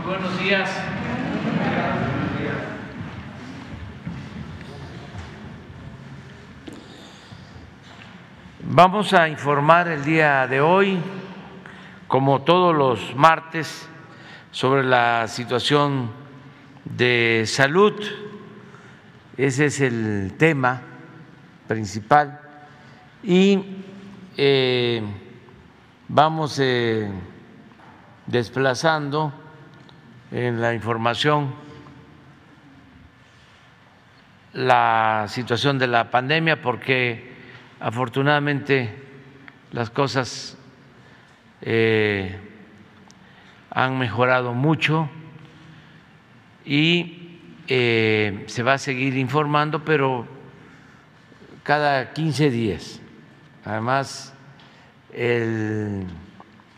Muy buenos días. Vamos a informar el día de hoy, como todos los martes, sobre la situación de salud. Ese es el tema principal. Y eh, vamos eh, desplazando en la información la situación de la pandemia porque afortunadamente las cosas eh, han mejorado mucho y eh, se va a seguir informando, pero cada 15 días. Además, el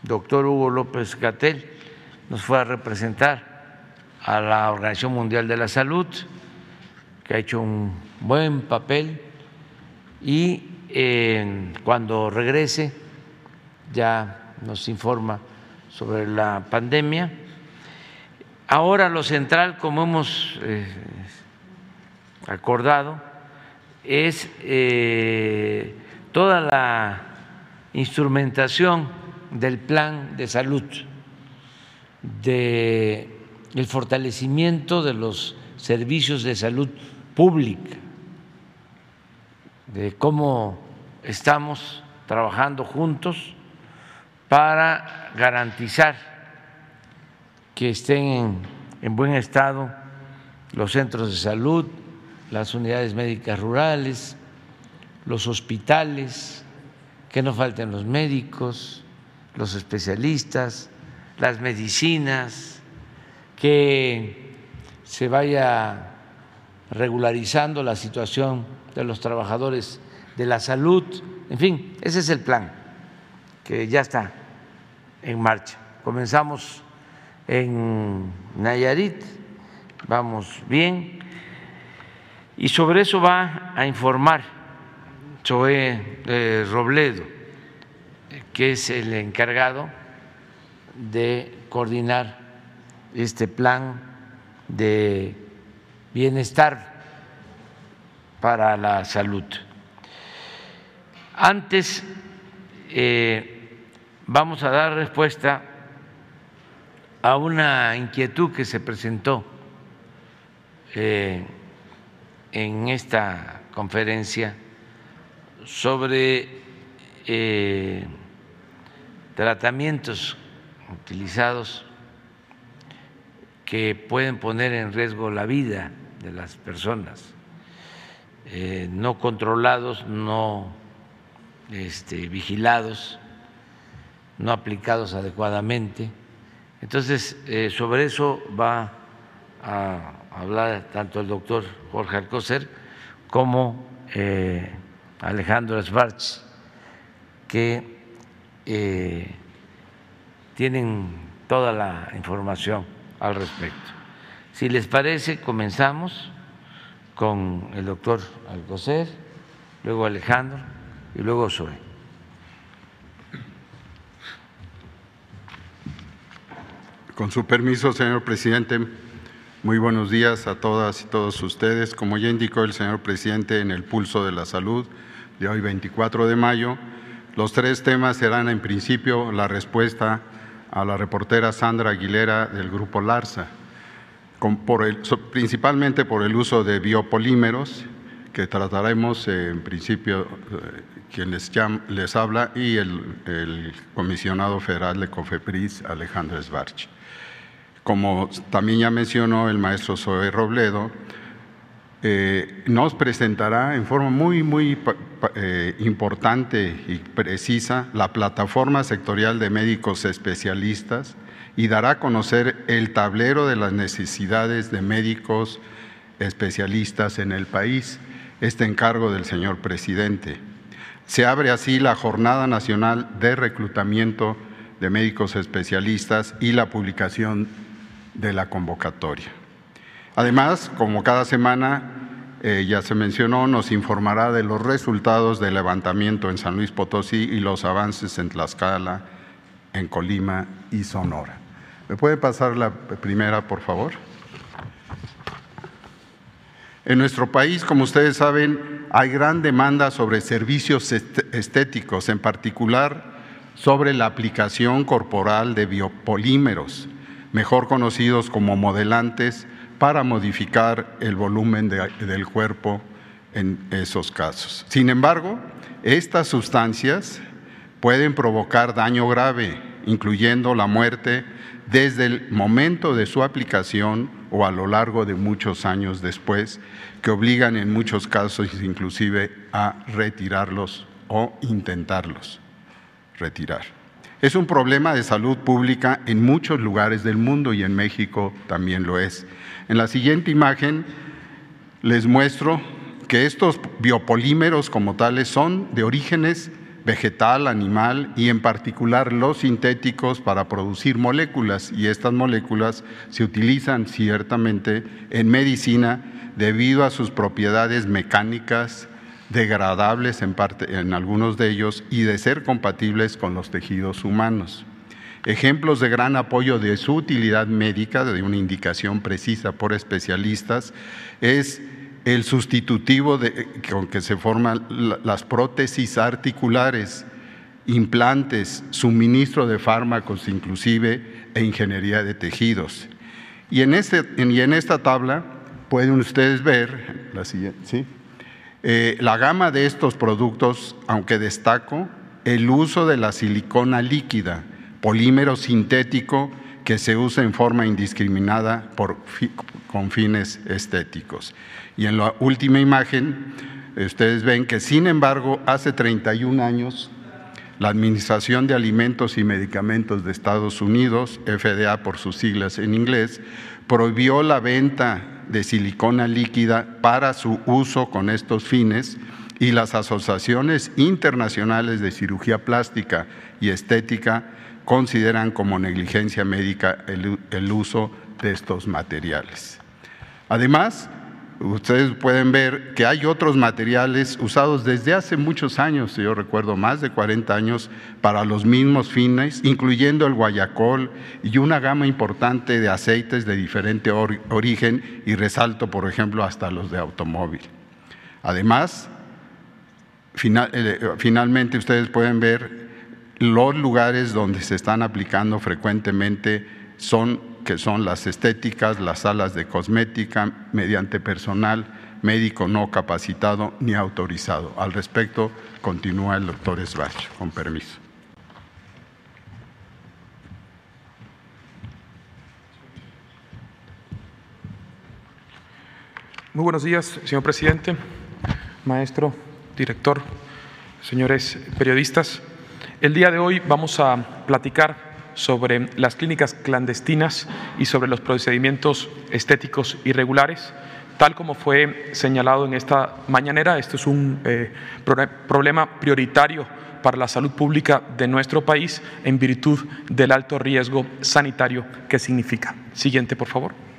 doctor Hugo López Gatel nos fue a representar a la Organización Mundial de la Salud, que ha hecho un buen papel y eh, cuando regrese ya nos informa sobre la pandemia. Ahora lo central, como hemos eh, acordado, es eh, toda la instrumentación del plan de salud, de el fortalecimiento de los servicios de salud pública, de cómo estamos trabajando juntos para garantizar que estén en, buen estado los centros de salud, las unidades médicas rurales, los hospitales, que no falten los médicos, los especialistas, las medicinas, que se vaya regularizando la situación de los trabajadores de la salud, en fin, ese es el plan que ya está en marcha. Comenzamos en Nayarit, vamos bien, y sobre eso va a informar Choé eh, Robledo, que es el encargado de coordinar este plan de bienestar para la salud. Antes eh, vamos a dar respuesta a una inquietud que se presentó eh, en esta conferencia sobre eh, tratamientos utilizados que pueden poner en riesgo la vida de las personas, eh, no controlados, no este, vigilados, no aplicados adecuadamente. Entonces, eh, sobre eso va a hablar tanto el doctor Jorge Alcocer como Alejandro Schwartz, que eh, tienen toda la información al respecto. Si les parece, comenzamos con el doctor Alcocer, luego Alejandro y luego Zoe. Con su permiso, señor presidente, muy buenos días a todas y todos ustedes. Como ya indicó el señor presidente en el pulso de la salud, de hoy 24 de mayo. Los tres temas serán en principio la respuesta a la reportera Sandra Aguilera del Grupo Larsa, principalmente por el uso de biopolímeros, que trataremos en principio eh, quien les, habla, y el, comisionado federal de COFEPRIS, Alejandro Svarch. Como también ya mencionó el maestro Zoe Robledo, eh, nos presentará en forma muy, muy eh, importante y precisa la plataforma sectorial de médicos especialistas y dará a conocer el tablero de las necesidades de médicos especialistas en el país, este encargo del señor presidente. Se abre así la Jornada Nacional de Reclutamiento de Médicos Especialistas y la publicación de la convocatoria. Además, como cada semana eh, ya se mencionó, nos informará de los resultados del levantamiento en San Luis Potosí y los avances en Tlaxcala, en Colima y Sonora. ¿Me puede pasar la primera, por favor? En nuestro país, como ustedes saben, hay gran demanda sobre servicios estéticos, en particular sobre la aplicación corporal de biopolímeros, mejor conocidos como modelantes, para modificar el volumen del cuerpo en esos casos. Sin embargo, estas sustancias pueden provocar daño grave, incluyendo la muerte desde el momento de su aplicación o a lo largo de muchos años después, que obligan en muchos casos inclusive a retirarlos o intentarlos retirar. Es un problema de salud pública en muchos lugares del mundo y en México también lo es. En la siguiente imagen les muestro que estos biopolímeros como tales son de orígenes vegetal, animal y en particular los sintéticos para producir moléculas y estas moléculas se utilizan ciertamente en medicina debido a sus propiedades mecánicas degradables en, algunos de ellos y de ser compatibles con los tejidos humanos. Ejemplos de gran apoyo de su utilidad médica, de una indicación precisa por especialistas, es el sustitutivo con que se forman las prótesis articulares, implantes, suministro de fármacos inclusive e ingeniería de tejidos. Y en, este, esta tabla pueden ustedes ver eh, la gama de estos productos, aunque destaco el uso de la silicona líquida, polímero sintético que se usa en forma indiscriminada por, con fines estéticos. Y en la última imagen, ustedes ven que, sin embargo, hace 31 años, la Administración de Alimentos y Medicamentos de Estados Unidos, FDA por sus siglas en inglés, prohibió la venta de silicona líquida para su uso con estos fines y las asociaciones internacionales de cirugía plástica y estética consideran como negligencia médica el, uso de estos materiales. Además, ustedes pueden ver que hay otros materiales usados desde hace muchos años, yo recuerdo más de 40 años, para los mismos fines, incluyendo el guayacol y una gama importante de aceites de diferente origen y resalto, por ejemplo, hasta los de automóvil. Además, eh, finalmente ustedes pueden ver los lugares donde se están aplicando frecuentemente son que son las estéticas, las salas de cosmética, mediante personal médico no capacitado ni autorizado. Al respecto, continúa el doctor Esbach, con permiso. Muy buenos días, señor presidente, maestro, director, señores periodistas. El día de hoy vamos a platicar sobre las clínicas clandestinas y sobre los procedimientos estéticos irregulares. Tal como fue señalado en esta mañanera, esto es un eh, problema prioritario para la salud pública de nuestro país en virtud del alto riesgo sanitario que significa. Siguiente, por favor.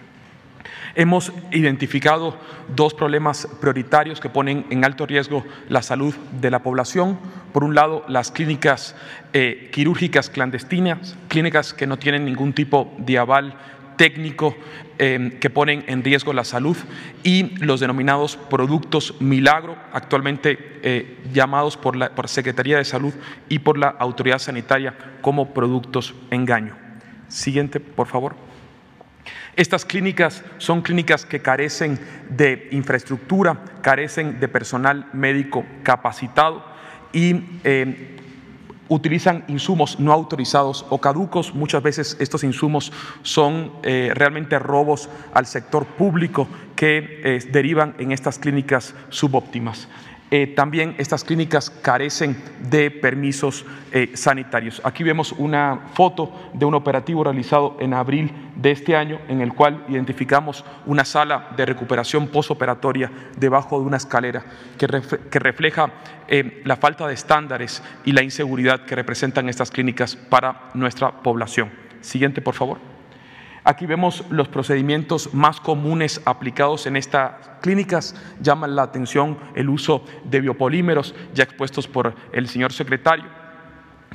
Hemos identificado dos problemas prioritarios que ponen en alto riesgo la salud de la población. Por un lado, las clínicas eh, quirúrgicas clandestinas, clínicas que no tienen ningún tipo de aval técnico eh, que ponen en riesgo la salud y los denominados productos milagro, actualmente eh, llamados por la por Secretaría de Salud y por la Autoridad Sanitaria como productos engaño. Siguiente, por favor. Estas clínicas son clínicas que carecen de infraestructura, carecen de personal médico capacitado y eh, utilizan insumos no autorizados o caducos. Muchas veces estos insumos son eh, realmente robos al sector público que eh, derivan en estas clínicas subóptimas. Eh, también estas clínicas carecen de permisos eh, sanitarios. Aquí vemos una foto de un operativo realizado en abril de este año en el cual identificamos una sala de recuperación posoperatoria debajo de una escalera que, refleja eh, la falta de estándares y la inseguridad que representan estas clínicas para nuestra población. Siguiente, por favor. Aquí vemos los procedimientos más comunes aplicados en estas clínicas. Llama la atención el uso de biopolímeros ya expuestos por el señor secretario.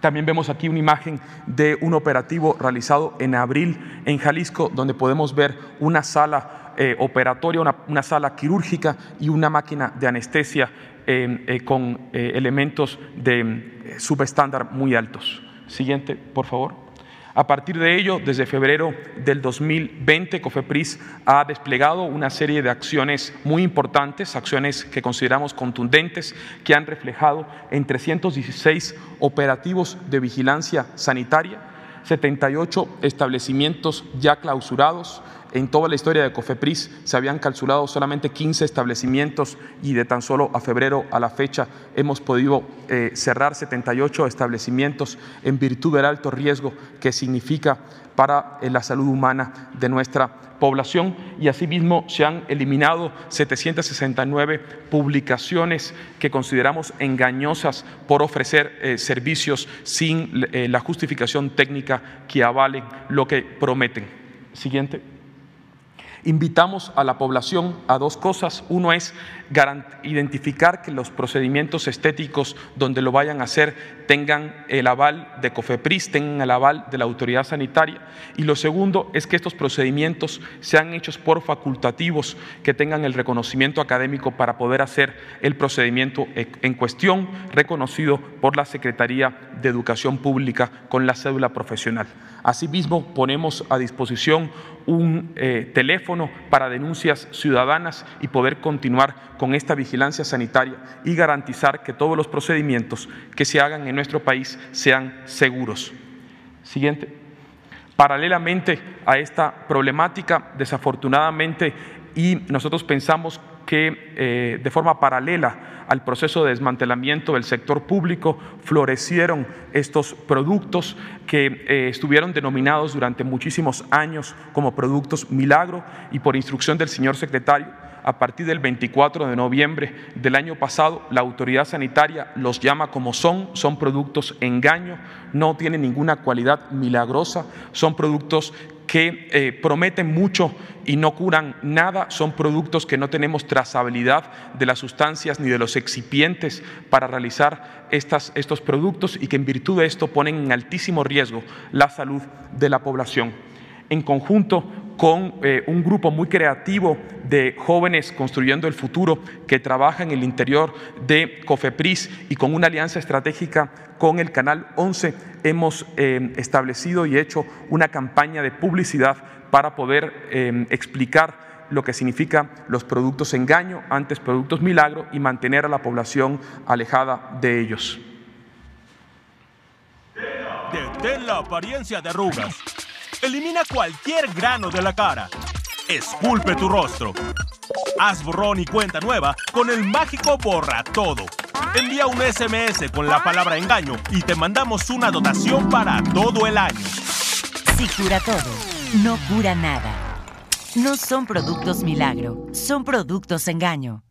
También vemos aquí una imagen de un operativo realizado en abril en Jalisco, donde podemos ver una sala eh, operatoria, una, sala quirúrgica y una máquina de anestesia eh, eh, con elementos de subestándar muy altos. Siguiente, por favor. A partir de ello, desde febrero del 2020, COFEPRIS ha desplegado una serie de acciones muy importantes, acciones que consideramos contundentes, que han reflejado en 316 operativos de vigilancia sanitaria, 78 establecimientos ya clausurados, en toda la historia de Cofepris se habían calculado solamente 15 establecimientos y de tan solo a febrero a la fecha hemos podido eh, cerrar 78 establecimientos en virtud del alto riesgo que significa para eh, la salud humana de nuestra población y asimismo se han eliminado 769 publicaciones que consideramos engañosas por ofrecer eh, servicios sin la justificación técnica que avalen lo que prometen. Siguiente. Invitamos a la población a dos cosas. Uno es identificar que los procedimientos estéticos donde lo vayan a hacer tengan el aval de COFEPRIS, tengan el aval de la autoridad sanitaria. Y lo segundo es que estos procedimientos sean hechos por facultativos, que tengan el reconocimiento académico para poder hacer el procedimiento en cuestión, reconocido por la Secretaría de Educación Pública con la cédula profesional. Asimismo, ponemos a disposición un eh, teléfono para denuncias ciudadanas y poder continuar con esta vigilancia sanitaria y garantizar que todos los procedimientos que se hagan en nuestro país sean seguros. Siguiente. Paralelamente a esta problemática, desafortunadamente, y nosotros pensamos que eh, de forma paralela al proceso de desmantelamiento del sector público florecieron estos productos que eh, estuvieron denominados durante muchísimos años como productos milagro y por instrucción del señor secretario a partir del 24 de noviembre del año pasado, la autoridad sanitaria los llama como son, son productos engaño, no tienen ninguna cualidad milagrosa, son productos que eh, prometen mucho y no curan nada, son productos que no tenemos trazabilidad de las sustancias ni de los excipientes para realizar estas, estos productos y que en virtud de esto ponen en altísimo riesgo la salud de la población. En conjunto con eh, un grupo muy creativo de jóvenes construyendo el futuro que trabaja en el interior de COFEPRIS y con una alianza estratégica con el Canal 11 hemos eh, establecido y hecho una campaña de publicidad para poder eh, explicar lo que significa los productos engaño, antes productos milagro y mantener a la población alejada de ellos. Detén la apariencia de arrugas Elimina cualquier grano de la cara. Esculpe tu rostro. Haz borrón y cuenta nueva con el mágico Borra Todo. Envía un SMS con la palabra engaño y te mandamos una dotación para todo el año. Si cura todo, no cura nada. No son productos milagro, son productos engaño.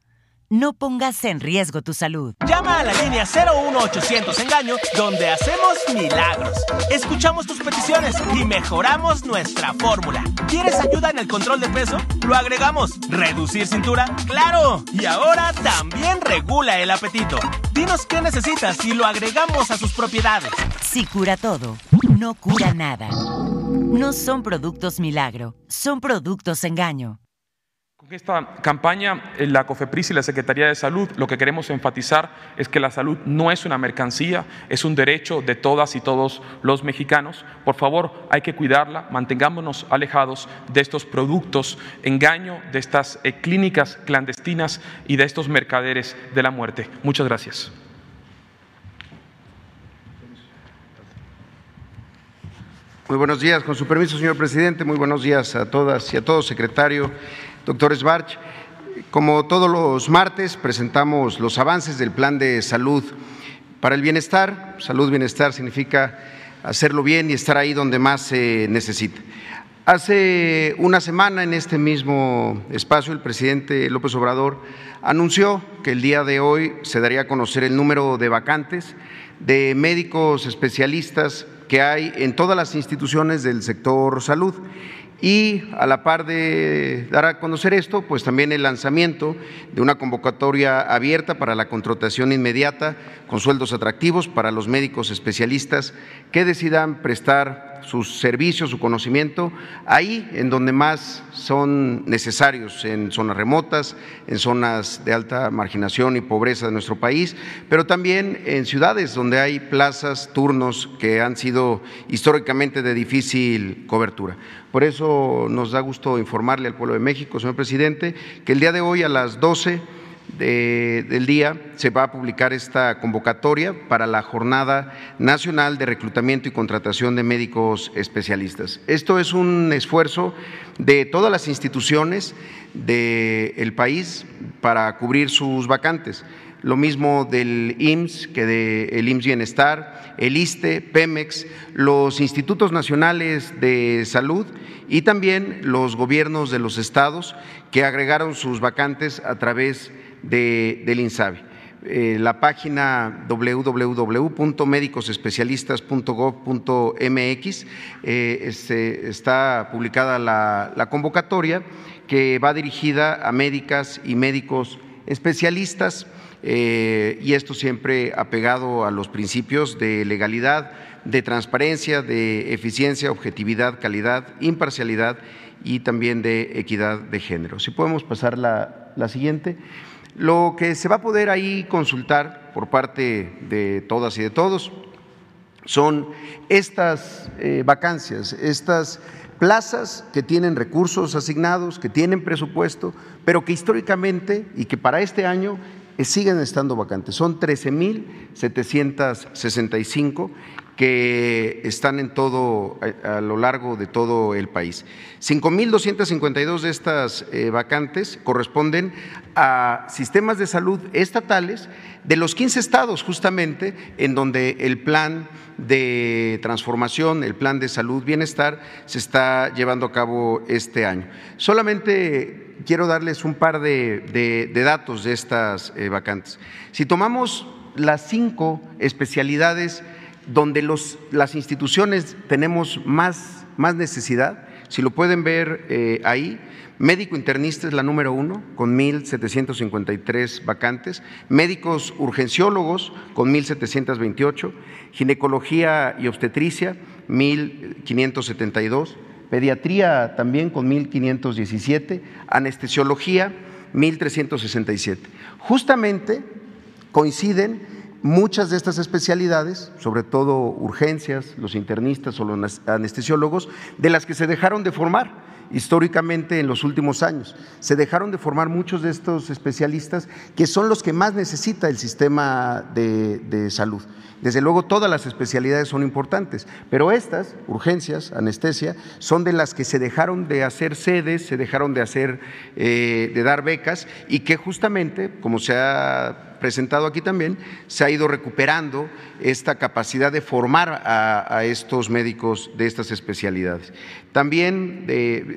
No pongas en riesgo tu salud. Llama a la línea 01800 Engaño, donde hacemos milagros. Escuchamos tus peticiones y mejoramos nuestra fórmula. ¿Quieres ayuda en el control de peso? Lo agregamos. ¿Reducir cintura? ¡Claro! Y ahora también regula el apetito. Dinos qué necesitas y lo agregamos a sus propiedades. Si cura todo, no cura nada. No son productos milagro, son productos engaño. Esta campaña, eh, la COFEPRIS y la Secretaría de Salud lo que queremos enfatizar es que la salud no es una mercancía, es un derecho de todas y todos los mexicanos. Por favor, hay que cuidarla, mantengámonos alejados de estos productos engaño, de estas eh, clínicas clandestinas y de estos mercaderes de la muerte. Muchas gracias. Muy buenos días, con su permiso, señor presidente. Muy buenos días a todas y a todos, secretario. Doctor Sbarch, como todos los martes presentamos los avances del plan de salud para el bienestar. Salud, bienestar significa hacerlo bien y estar ahí donde más se necesita. Hace una semana en este mismo espacio el presidente López Obrador anunció que el día de hoy se daría a conocer el número de vacantes de médicos especialistas que hay en todas las instituciones del sector salud Y a la par de dar a conocer esto, pues también el lanzamiento de una convocatoria abierta para la contratación inmediata con sueldos atractivos para los médicos especialistas que decidan prestar sus servicios, su conocimiento, ahí en donde más son necesarios, en zonas remotas, en zonas de alta marginación y pobreza de nuestro país, pero también en ciudades donde hay plazas, turnos que han sido históricamente de difícil cobertura. Por eso nos da gusto informarle al pueblo de México, señor presidente, que el día de hoy a las 12 del día se va a publicar esta convocatoria para la Jornada Nacional de Reclutamiento y Contratación de Médicos Especialistas. Esto es un esfuerzo de todas las instituciones del país para cubrir sus vacantes. Lo mismo del IMSS que del IMSS Bienestar, el ISTE, Pemex, los institutos nacionales de salud y también los gobiernos de los estados que agregaron sus vacantes a través de de, del INSABI. Eh, la página www.médicosespecialistas.gov.mx eh, este, está publicada la, convocatoria que va dirigida a médicas y médicos especialistas eh, y esto siempre apegado a los principios de legalidad, de transparencia, de eficiencia, objetividad, calidad, imparcialidad y también de equidad de género. Si podemos pasar la, la siguiente. Lo que se va a poder ahí consultar por parte de todas y de todos son estas eh, vacancias, estas plazas que tienen recursos asignados, que tienen presupuesto, pero que históricamente y que para este año eh, siguen estando vacantes. Son 13.765 que están en todo, a, lo largo de todo el país. 5.252 de estas eh, vacantes corresponden a sistemas de salud estatales de los 15 estados justamente en donde el plan de transformación, el plan de salud bienestar se está llevando a cabo este año. Solamente quiero darles un par de, datos de estas eh, vacantes. Si tomamos las cinco especialidades donde los, las instituciones tenemos más, más necesidad, si lo pueden ver eh, ahí, médico internista es la número uno, con 1.753 vacantes, médicos urgenciólogos con 1.728, ginecología y obstetricia 1.572, pediatría también con 1.517, anestesiología 1.367. Justamente coinciden Muchas de estas especialidades, sobre todo urgencias, los internistas o los anestesiólogos, de las que se dejaron de formar históricamente en los últimos años. Se dejaron de formar muchos de estos especialistas que son los que más necesita el sistema de, salud. Desde luego todas las especialidades son importantes, pero estas, urgencias, anestesia, son de las que se dejaron de hacer sedes, se dejaron de hacer, eh, de dar becas y que justamente, como se ha presentado aquí también, se ha ido recuperando esta capacidad de formar a, estos médicos de estas especialidades. También,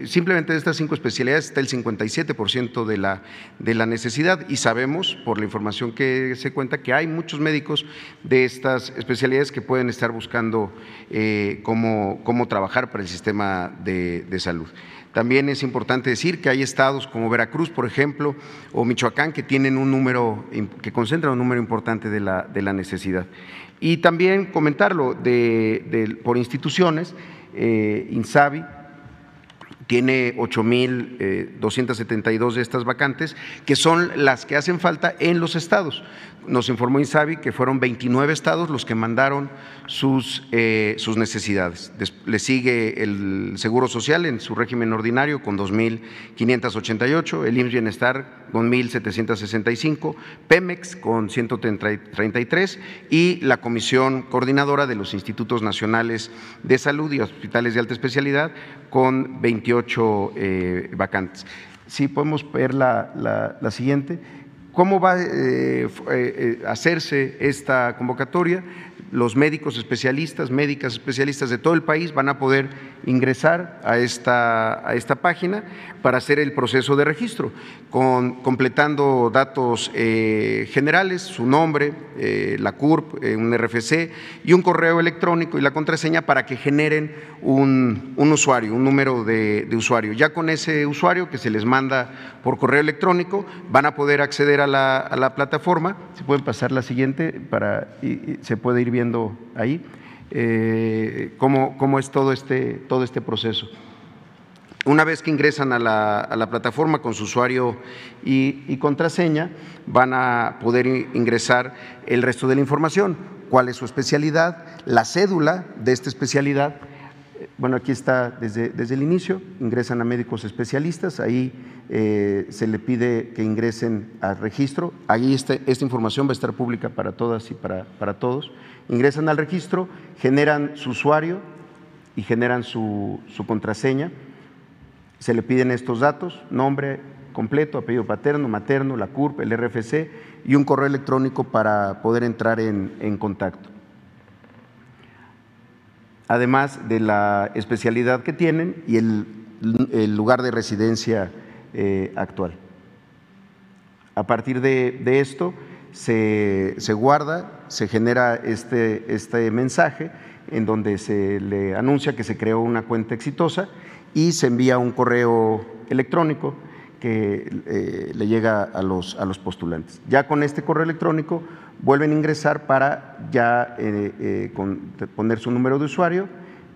simplemente de estas cinco especialidades está el 57% de la, de la necesidad y sabemos, por la información que se cuenta, que hay muchos médicos de estas especialidades que pueden estar buscando eh, cómo, cómo, trabajar para el sistema de, salud. También es importante decir que hay estados como Veracruz, por ejemplo, o Michoacán, que tienen un número, que concentran un número importante de la, de la necesidad. Y también comentarlo de, por instituciones, eh, INSABI, tiene 8.272 eh, de estas vacantes, que son las que hacen falta en los estados nos informó Insabi que fueron 29 estados los que mandaron sus, eh, sus necesidades. le sigue el Seguro Social en su régimen ordinario con 2.588, el IMSS Bienestar con 1.765, Pemex con 133 y la Comisión Coordinadora de los Institutos Nacionales de Salud y Hospitales de Alta Especialidad con 28 eh, vacantes. Si podemos ver la, la siguiente. ¿Cómo va a eh, eh, hacerse esta convocatoria? Los médicos especialistas, médicas especialistas de todo el país van a poder ingresar a esta, a esta página para hacer el proceso de registro, con, completando datos eh, generales, su nombre, eh, la CURP, eh, un RFC y un correo electrónico y la contraseña para que generen un, usuario, un número de, usuario. Ya con ese usuario que se les manda por correo electrónico, van a poder acceder a la, plataforma. Se pueden pasar la siguiente para y, se puede ir viendo ahí cómo, cómo, es todo este, todo este proceso. Una vez que ingresan a la, plataforma con su usuario y, contraseña, van a poder ingresar el resto de la información, cuál es su especialidad, la cédula de esta especialidad. Bueno, aquí está desde, desde el inicio, ingresan a médicos especialistas, ahí eh, se le pide que ingresen al registro, ahí este, esta información va a estar pública para todas y para, para todos. Ingresan al registro, generan su usuario y generan su, su contraseña se le piden estos datos, nombre completo, apellido paterno, materno, la CURP, el RFC y un correo electrónico para poder entrar en, contacto. Además de la especialidad que tienen y el, lugar de residencia eh, actual. A partir de, esto se, guarda, se genera este, este mensaje en donde se le anuncia que se creó una cuenta exitosa y se envía un correo electrónico que eh, le llega a los, a los postulantes. Ya con este correo electrónico vuelven a ingresar para ya eh, eh, poner su número de usuario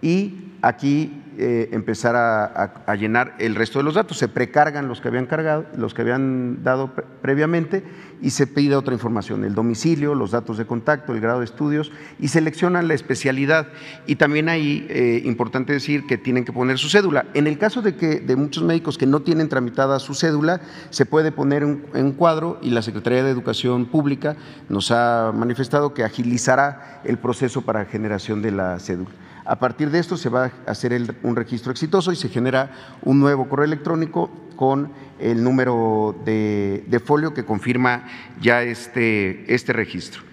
y aquí eh, empezar a, llenar el resto de los datos. Se precargan los que habían cargado, los que habían dado previamente y se pide otra información, el domicilio, los datos de contacto, el grado de estudios y seleccionan la especialidad. Y también ahí eh, importante decir que tienen que poner su cédula. En el caso de que de muchos médicos que no tienen tramitada su cédula, se puede poner en cuadro y la Secretaría de Educación Pública nos ha manifestado que agilizará el proceso para generación de la cédula. A partir de esto se va a hacer un registro exitoso y se genera un nuevo correo electrónico con el número de, folio que confirma ya este, este registro.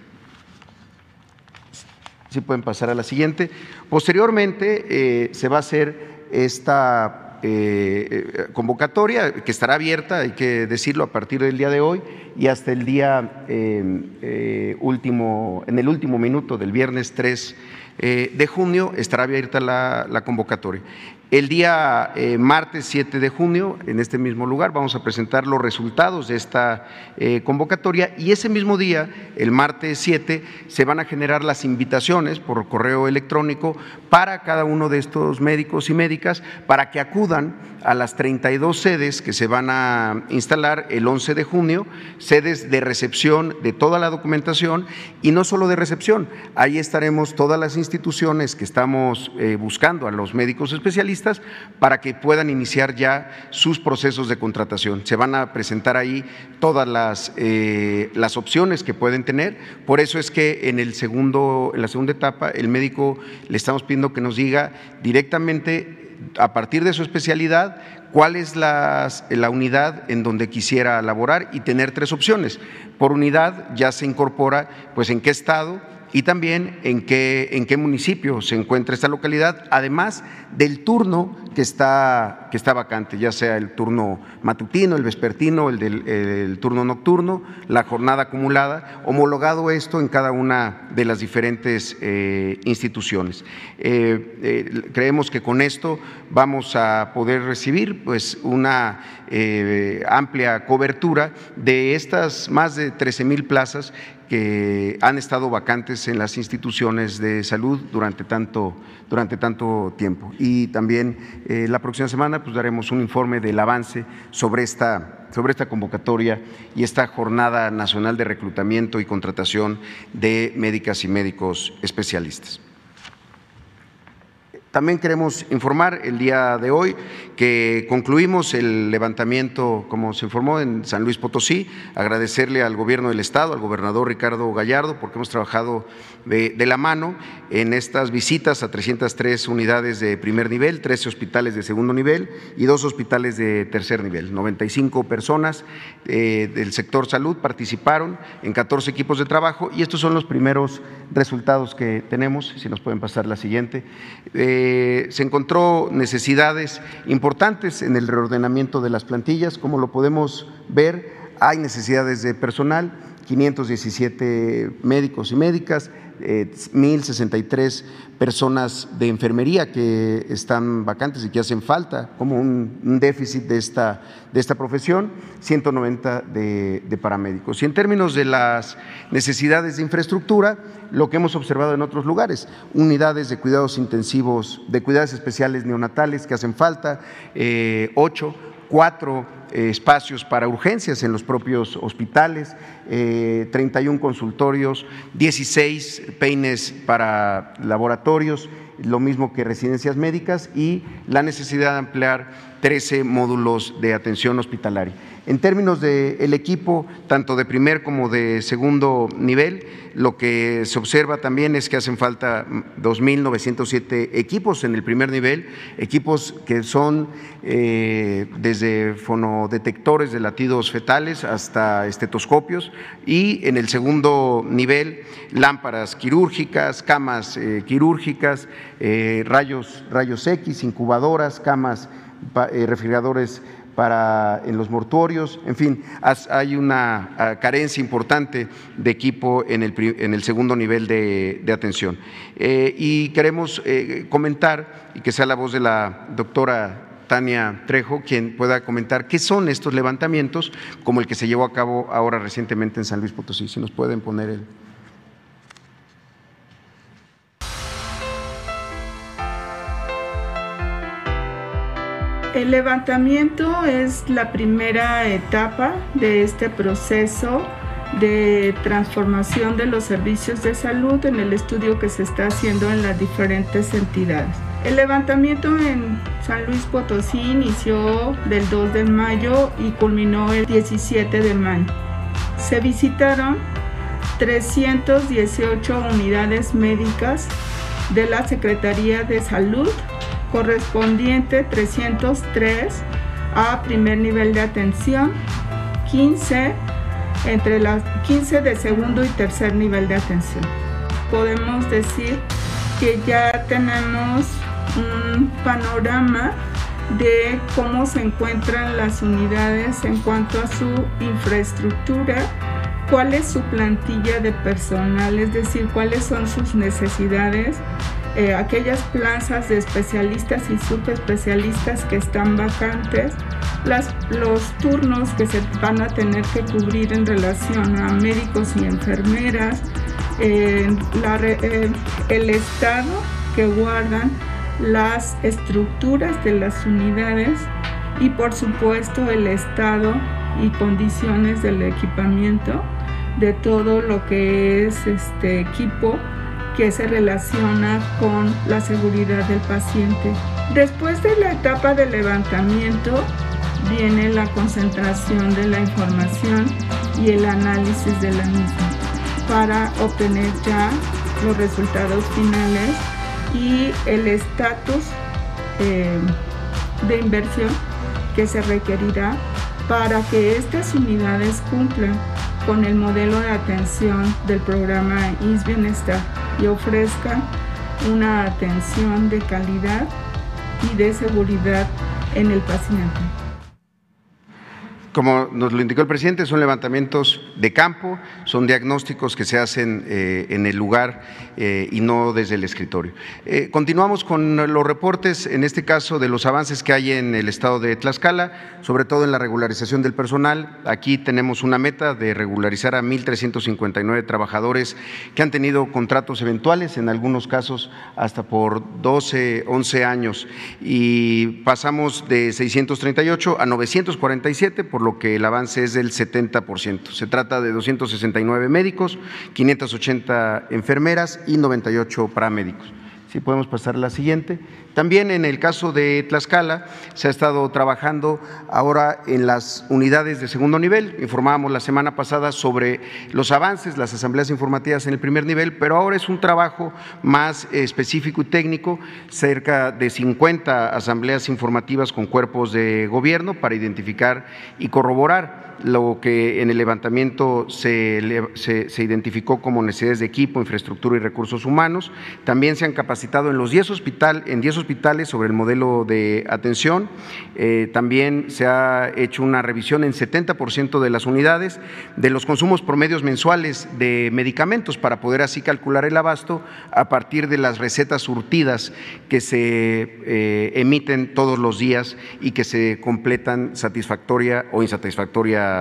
Si pueden pasar a la siguiente. Posteriormente eh, se va a hacer esta eh, eh, convocatoria que estará abierta, hay que decirlo, a partir del día de hoy y hasta el día último, en el último minuto del viernes 3 eh, de junio estará abierta la, convocatoria. El día eh, martes 7 de junio, en este mismo lugar, vamos a presentar los resultados de esta eh, convocatoria y ese mismo día, el martes 7, se van a generar las invitaciones por correo electrónico para cada uno de estos médicos y médicas para que acudan a las 32 sedes que se van a instalar el 11 de junio, sedes de recepción de toda la documentación y no solo de recepción, ahí estaremos todas las instituciones que estamos eh, buscando a los médicos especialistas para que puedan iniciar ya sus procesos de contratación. Se van a presentar ahí todas las, eh, las opciones que pueden tener, por eso es que en, el segundo, en la segunda etapa el médico le estamos pidiendo que nos diga directamente a partir de su especialidad, cuál es la, unidad en donde quisiera laborar y tener tres opciones. Por unidad ya se incorpora pues en qué estado, y también en qué, en qué municipio se encuentra esta localidad, además del turno que está, que está vacante, ya sea el turno matutino, el vespertino, el del turno nocturno, la jornada acumulada, homologado esto en cada una de las diferentes eh, instituciones. Eh, eh, creemos que con esto vamos a poder recibir pues, una amplia cobertura de estas más de 13 mil plazas que han estado vacantes en las instituciones de salud durante tanto, durante tanto tiempo. Y también eh, la próxima semana pues, daremos un informe del avance sobre esta, sobre esta convocatoria y esta jornada nacional de reclutamiento y contratación de médicas y médicos especialistas. También queremos informar el día de hoy que concluimos el levantamiento, como se informó, en San Luis Potosí. Agradecerle al Gobierno del Estado, al gobernador Ricardo Gallardo, porque hemos trabajado de, la mano en estas visitas a 303 unidades de primer nivel, 13 hospitales de segundo nivel y dos hospitales de tercer nivel. 95 personas eh, del sector salud participaron en 14 equipos de trabajo y estos son los primeros resultados que tenemos. Si nos pueden pasar la siguiente. Eh, eh, se encontró necesidades importantes en el reordenamiento de las plantillas, como lo podemos ver, hay necesidades de personal, 517 médicos y médicas, 1.063 eh, personas de enfermería que están vacantes y que hacen falta, como un, déficit de esta, de esta profesión, 190 de, de paramédicos. Y en términos de las necesidades de infraestructura, lo que hemos observado en otros lugares, unidades de cuidados intensivos, de cuidados especiales neonatales que hacen falta, eh, ocho, cuatro eh, espacios para urgencias en los propios hospitales, 31 eh, consultorios, 16 peines para laboratorios, lo mismo que residencias médicas y la necesidad de ampliar 13 módulos de atención hospitalaria. En términos del equipo, tanto de primer como de segundo nivel, lo que se observa también es que hacen falta 2.907 equipos en el primer nivel, equipos que son eh, desde fonodetectores de latidos fetales hasta estetoscopios y en el segundo nivel lámparas quirúrgicas, camas eh, quirúrgicas, eh, rayos, rayos X, incubadoras, camas, refrigeradores para en los mortuorios, en fin, hay una ah, carencia importante de equipo en el, en el segundo nivel de, atención. Eh, y queremos eh, comentar, y que sea la voz de la doctora Tania Trejo, quien pueda comentar qué son estos levantamientos, como el que se llevó a cabo ahora recientemente en San Luis Potosí. Si nos pueden poner el. El levantamiento es la primera etapa de este proceso de transformación de los servicios de salud en el estudio que se está haciendo en las diferentes entidades. El levantamiento en San Luis Potosí inició del 2 de mayo y culminó el 17 de mayo. Se visitaron 318 unidades médicas de la Secretaría de Salud correspondiente 303 a primer nivel de atención, 15 entre las 15 de segundo y tercer nivel de atención. Podemos decir que ya tenemos un panorama de cómo se encuentran las unidades en cuanto a su infraestructura, cuál es su plantilla de personal, es decir, cuáles son sus necesidades eh, aquellas plazas de especialistas y subespecialistas que están vacantes, los turnos que se van a tener que cubrir en relación a médicos y enfermeras, eh, eh, el estado que guardan las estructuras de las unidades y por supuesto el estado y condiciones del equipamiento de todo lo que es este equipo que se relaciona con la seguridad del paciente. Después de la etapa de levantamiento viene la concentración de la información y el análisis de la misma para obtener ya los resultados finales y el estatus eh, de inversión que se requerirá para que estas unidades cumplan con el modelo de atención del programa IS Bienestar y ofrezcan una atención de calidad y de seguridad en el paciente. Como nos lo indicó el presidente, son levantamientos de campo, son diagnósticos que se hacen eh, en el lugar eh, y no desde el escritorio. Eh, continuamos con los reportes, en este caso de los avances que hay en el estado de Tlaxcala, sobre todo en la regularización del personal. Aquí tenemos una meta de regularizar a 1.359 trabajadores que han tenido contratos eventuales, en algunos casos hasta por 12, 11 años, y pasamos de 638 a 947 por lo que el avance es del 70%. Se trata de 269 médicos, 580 enfermeras y 98 paramédicos. Si podemos pasar a la siguiente. También en el caso de Tlaxcala se ha estado trabajando ahora en las unidades de segundo nivel. Informábamos la semana pasada sobre los avances, las asambleas informativas en el primer nivel, pero ahora es un trabajo más específico y técnico, cerca de 50 asambleas informativas con cuerpos de gobierno para identificar y corroborar lo que en el levantamiento se, identificó como necesidades de equipo, infraestructura y recursos humanos. También se han capacitado en los 10 hospital, en 10 hospitales sobre el modelo de atención. Eh, también se ha hecho una revisión en 70% de las unidades de los consumos promedios mensuales de medicamentos para poder así calcular el abasto a partir de las recetas surtidas que se eh, emiten todos los días y que se completan satisfactoria o insatisfactoria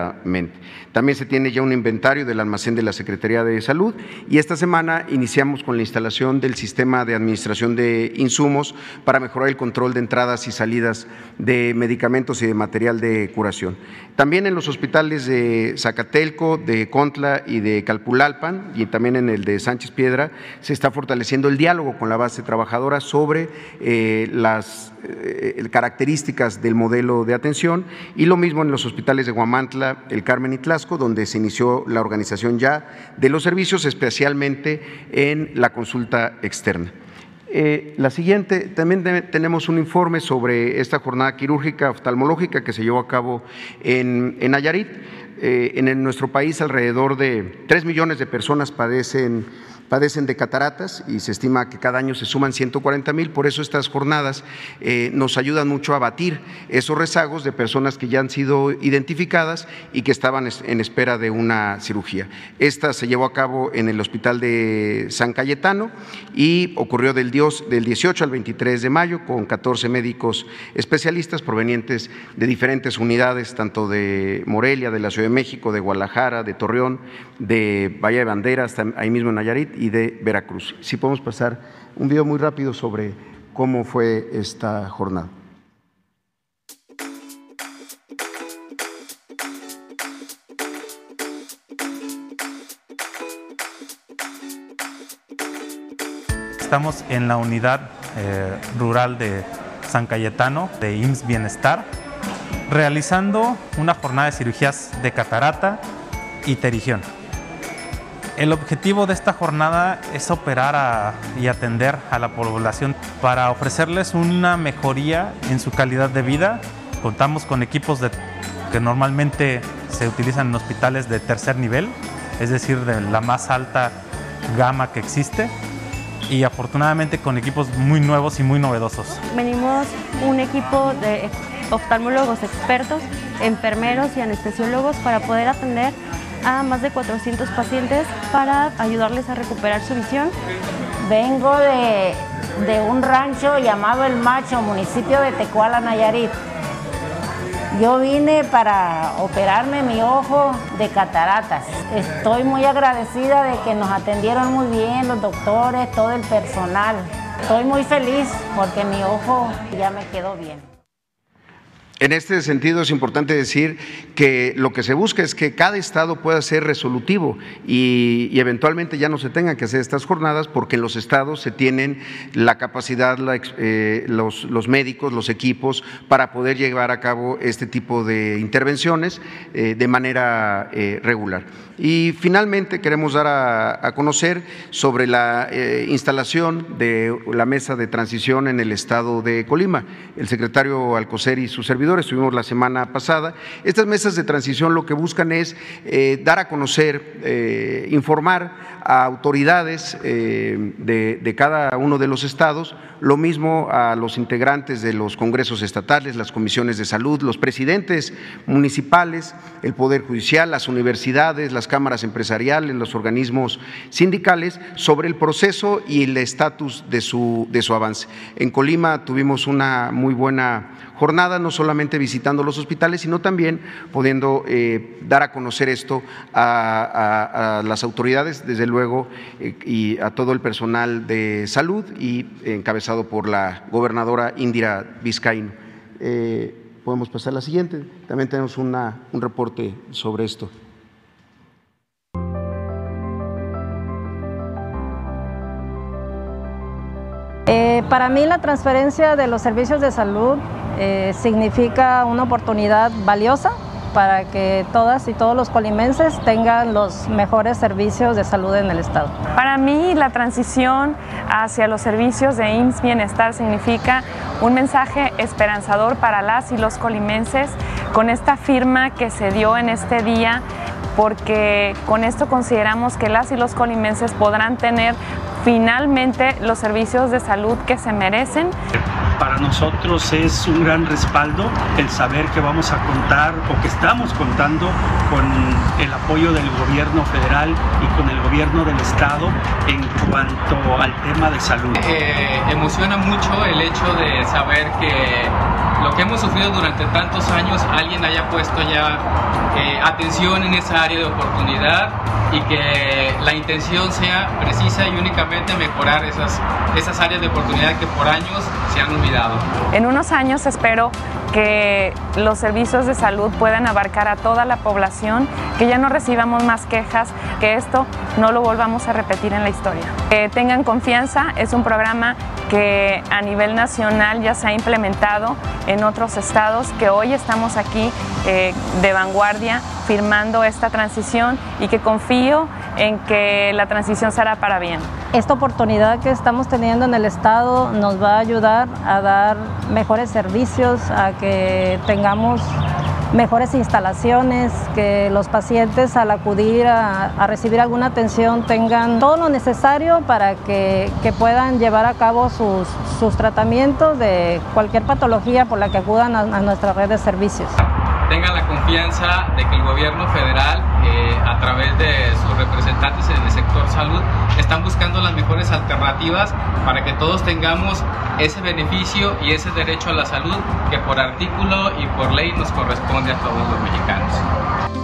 también se tiene ya un inventario del almacén de la Secretaría de Salud y esta semana iniciamos con la instalación del sistema de administración de insumos para mejorar el control de entradas y salidas de medicamentos y de material de curación. También en los hospitales de Zacatelco, de Contla y de Calpulalpan y también en el de Sánchez Piedra se está fortaleciendo el diálogo con la base trabajadora sobre eh, las eh, características del modelo de atención y lo mismo en los hospitales de Guamantla, El Carmen y Tlasco, donde se inició la organización ya de los servicios, especialmente en la consulta externa. Eh, la siguiente, también tenemos un informe sobre esta jornada quirúrgica oftalmológica que se llevó a cabo en, en Nayarit. Eh, en nuestro país alrededor de 3 millones de personas padecen padecen de cataratas y se estima que cada año se suman 140 mil, por eso estas jornadas eh, nos ayudan mucho a batir esos rezagos de personas que ya han sido identificadas y que estaban en espera de una cirugía. Esta se llevó a cabo en el Hospital de San Cayetano y ocurrió del, del 18 al 23 de mayo con 14 médicos especialistas provenientes de diferentes unidades, tanto de Morelia, de la Ciudad de México, de Guadalajara, de Torreón, de Valle de Banderas, ahí mismo en Nayarit y de Veracruz. Si podemos pasar un video muy rápido sobre cómo fue esta jornada. Estamos en la unidad eh, rural de San Cayetano de IMSS Bienestar, realizando una jornada de cirugías de catarata y terigión. El objetivo de esta jornada es operar y atender a la población para ofrecerles una mejoría en su calidad de vida. Contamos con equipos que normalmente se utilizan en hospitales de tercer nivel, es decir, de la más alta gama que existe y afortunadamente con equipos muy nuevos y muy novedosos. Venimos un equipo de oftalmólogos expertos, enfermeros y anestesiólogos para poder atender a más de 400 pacientes para ayudarles a recuperar su visión. Vengo de, un rancho llamado El Macho, municipio de Tecuala, Nayarit. Yo vine para operarme mi ojo de cataratas. Estoy muy agradecida de que nos atendieron muy bien los doctores, todo el personal. Estoy muy feliz porque mi ojo ya me quedó bien. En este sentido es importante decir que lo que se busca es que cada estado pueda ser resolutivo y, eventualmente ya no se tengan que hacer estas jornadas porque en los estados se tienen la capacidad, eh, los, médicos, los equipos para poder llevar a cabo este tipo de intervenciones eh, de manera eh, regular. Y finalmente queremos dar a, conocer sobre la instalación de la mesa de transición en el estado de Colima. El secretario Alcocer y su servidor estuvimos la semana pasada. Estas mesas de transición lo que buscan es eh, dar a conocer, eh, informar a autoridades eh, de, cada uno de los estados, lo mismo a los integrantes de los congresos estatales, las comisiones de salud, los presidentes municipales, el Poder Judicial, las universidades, las cámaras empresariales, los organismos sindicales, sobre el proceso y el estatus de su, de su avance. En Colima tuvimos una muy buena jornada, no solamente visitando los hospitales, sino también pudiendo eh, dar a conocer esto a, las autoridades, desde luego, eh, y a todo el personal de salud y encabezado por la gobernadora Indira Vizcaíno. Eh, podemos pasar a la siguiente. También tenemos una, un reporte sobre esto. Eh, para mí la transferencia de los servicios de salud eh, significa una oportunidad valiosa para que todas y todos los colimenses tengan los mejores servicios de salud en el Estado. Para mí la transición hacia los servicios de IMSS Bienestar significa un mensaje esperanzador para las y los colimenses con esta firma que se dio en este día porque con esto consideramos que las y los colimenses podrán tener finalmente los servicios de salud que se merecen. Para nosotros es un gran respaldo el saber que vamos a contar o que estamos contando con el apoyo del gobierno federal y con el gobierno del estado en cuanto al tema de salud. Eh, emociona mucho el hecho de saber que lo que hemos sufrido durante tantos años alguien haya puesto ya eh, atención en esa área de oportunidad y que la intención sea precisa y únicamente mejorar esas, esas áreas de oportunidad que por años se han olvidado. En unos años espero que los servicios de salud puedan abarcar a toda la población, que ya no recibamos más quejas, que esto no lo volvamos a repetir en la historia. Que tengan confianza, es un programa que a nivel nacional ya se ha implementado en otros estados, que hoy estamos aquí eh, de vanguardia firmando esta transición y que confío en que la transición será para bien. Esta oportunidad que estamos teniendo en el Estado nos va a ayudar a dar mejores servicios, a que tengamos mejores instalaciones, que los pacientes al acudir a, recibir alguna atención tengan todo lo necesario para que, puedan llevar a cabo sus, tratamientos de cualquier patología por la que acudan a nuestra red de servicios. Tengan la confianza de que el gobierno federal, eh, a través de sus representantes en el sector salud, están buscando las mejores alternativas para que todos tengamos ese beneficio y ese derecho a la salud que por artículo y por ley nos corresponde a todos los mexicanos.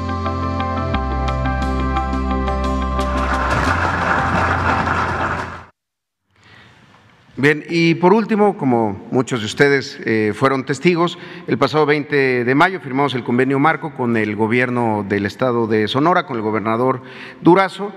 Bien, y por último, como muchos de ustedes eh, fueron testigos, el pasado 20 de mayo firmamos el convenio marco con el gobierno del estado de Sonora, con el gobernador Durazo,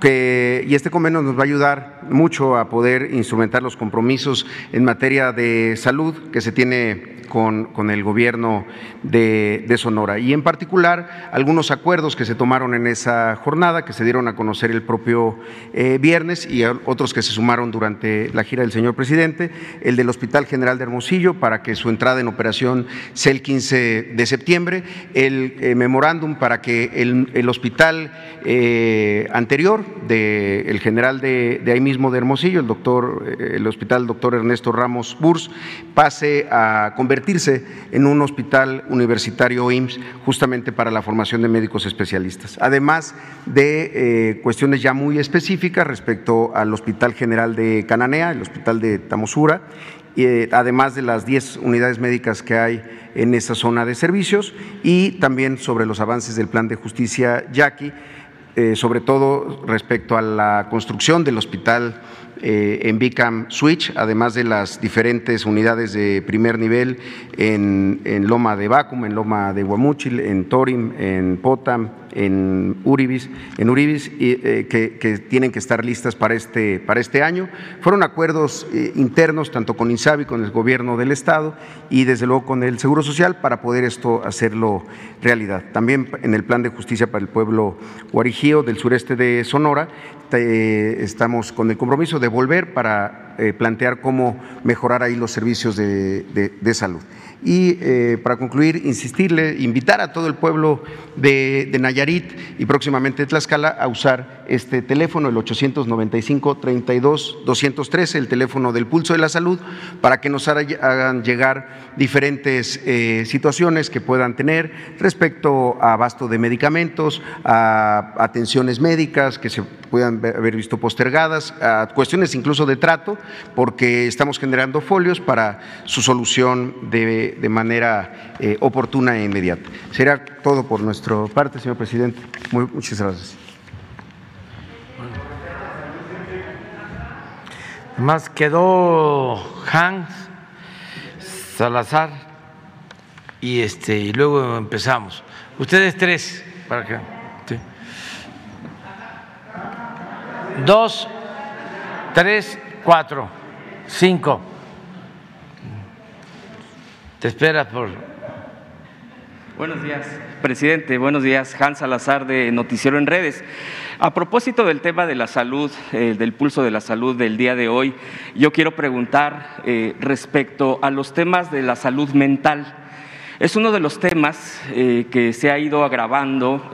que, y este convenio nos va a ayudar mucho a poder instrumentar los compromisos en materia de salud que se tiene con, el gobierno de, Sonora. Y en particular, algunos acuerdos que se tomaron en esa jornada, que se dieron a conocer el propio eh, viernes y otros que se sumaron durante la gira del señor presidente, el del Hospital General de Hermosillo para que su entrada en operación sea el 15 de septiembre, el eh, memorándum para que el, hospital eh, anterior del general de, ahí mismo de Hermosillo, el doctor, el hospital doctor Ernesto Ramos Burs, pase a convertirse en un hospital universitario IMSS justamente para la formación de médicos especialistas, además de eh, cuestiones ya muy específicas respecto al Hospital General de Cananea, el Hospital de Tamosura, eh, además de las 10 unidades médicas que hay en esa zona de servicios y también sobre los avances del plan de justicia Yaqui, eh, sobre todo respecto a la construcción del hospital eh, en Bicam Switch, además de las diferentes unidades de primer nivel en, Loma de Bacum, en Loma de Guamúchil, en Torim, en Potam, en Uribis, en Uribis eh, que, tienen que estar listas para este, para este año. Fueron acuerdos eh, internos, tanto con INSABI, con el gobierno del Estado y desde luego con el Seguro Social para poder esto hacerlo realidad. También en el Plan de Justicia para el Pueblo Guarijío del sureste de Sonora estamos con el compromiso de volver para eh, plantear cómo mejorar ahí los servicios de salud. Y eh, para concluir, insistirle, invitar a todo el pueblo de, Nayarit y próximamente de Tlaxcala a usar este teléfono, el 895-32-213, el teléfono del pulso de la salud, para que nos hagan llegar diferentes eh, situaciones que puedan tener respecto a abasto de medicamentos, a atenciones médicas que se puedan haber visto postergadas, a cuestiones incluso de trato, porque estamos generando folios para su solución de de, manera eh, oportuna e inmediata. Será todo por nuestra parte, señor presidente. muchas gracias. Además quedó Hans Salazar y este y luego empezamos. Ustedes tres para que dos, tres, cuatro. cinco. Te esperas por Buenos días, presidente. Buenos días, Hans Salazar de Noticiero en Redes. A propósito del tema de la salud, eh, del pulso de la salud del día de hoy, yo quiero preguntar eh, respecto a los temas de la salud mental. Es uno de los temas eh, que se ha ido agravando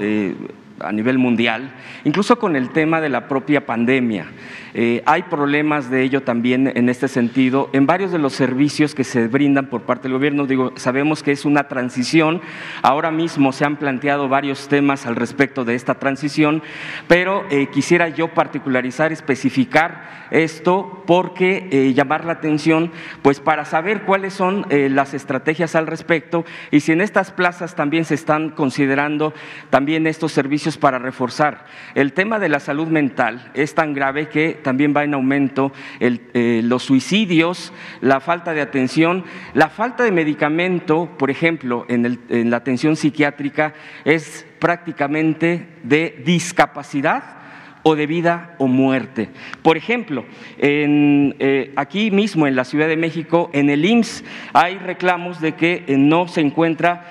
a nivel mundial, incluso con el tema de la propia pandemia. Eh, hay problemas de ello también en este sentido en varios de los servicios que se brindan por parte del gobierno. Digo, sabemos que es una transición. Ahora mismo se han planteado varios temas al respecto de esta transición, pero eh, quisiera yo particularizar, especificar esto porque eh, llamar la atención, pues para saber cuáles son las estrategias al respecto y si en estas plazas también se están considerando también estos servicios para reforzar. El tema de la salud mental es tan grave que también va en aumento eh, los suicidios, la falta de atención, la falta de medicamento, por ejemplo, en, la atención psiquiátrica es prácticamente de discapacidad o de vida o muerte. Por ejemplo, eh, aquí mismo en la Ciudad de México, en el IMSS, hay reclamos de que eh, no se encuentra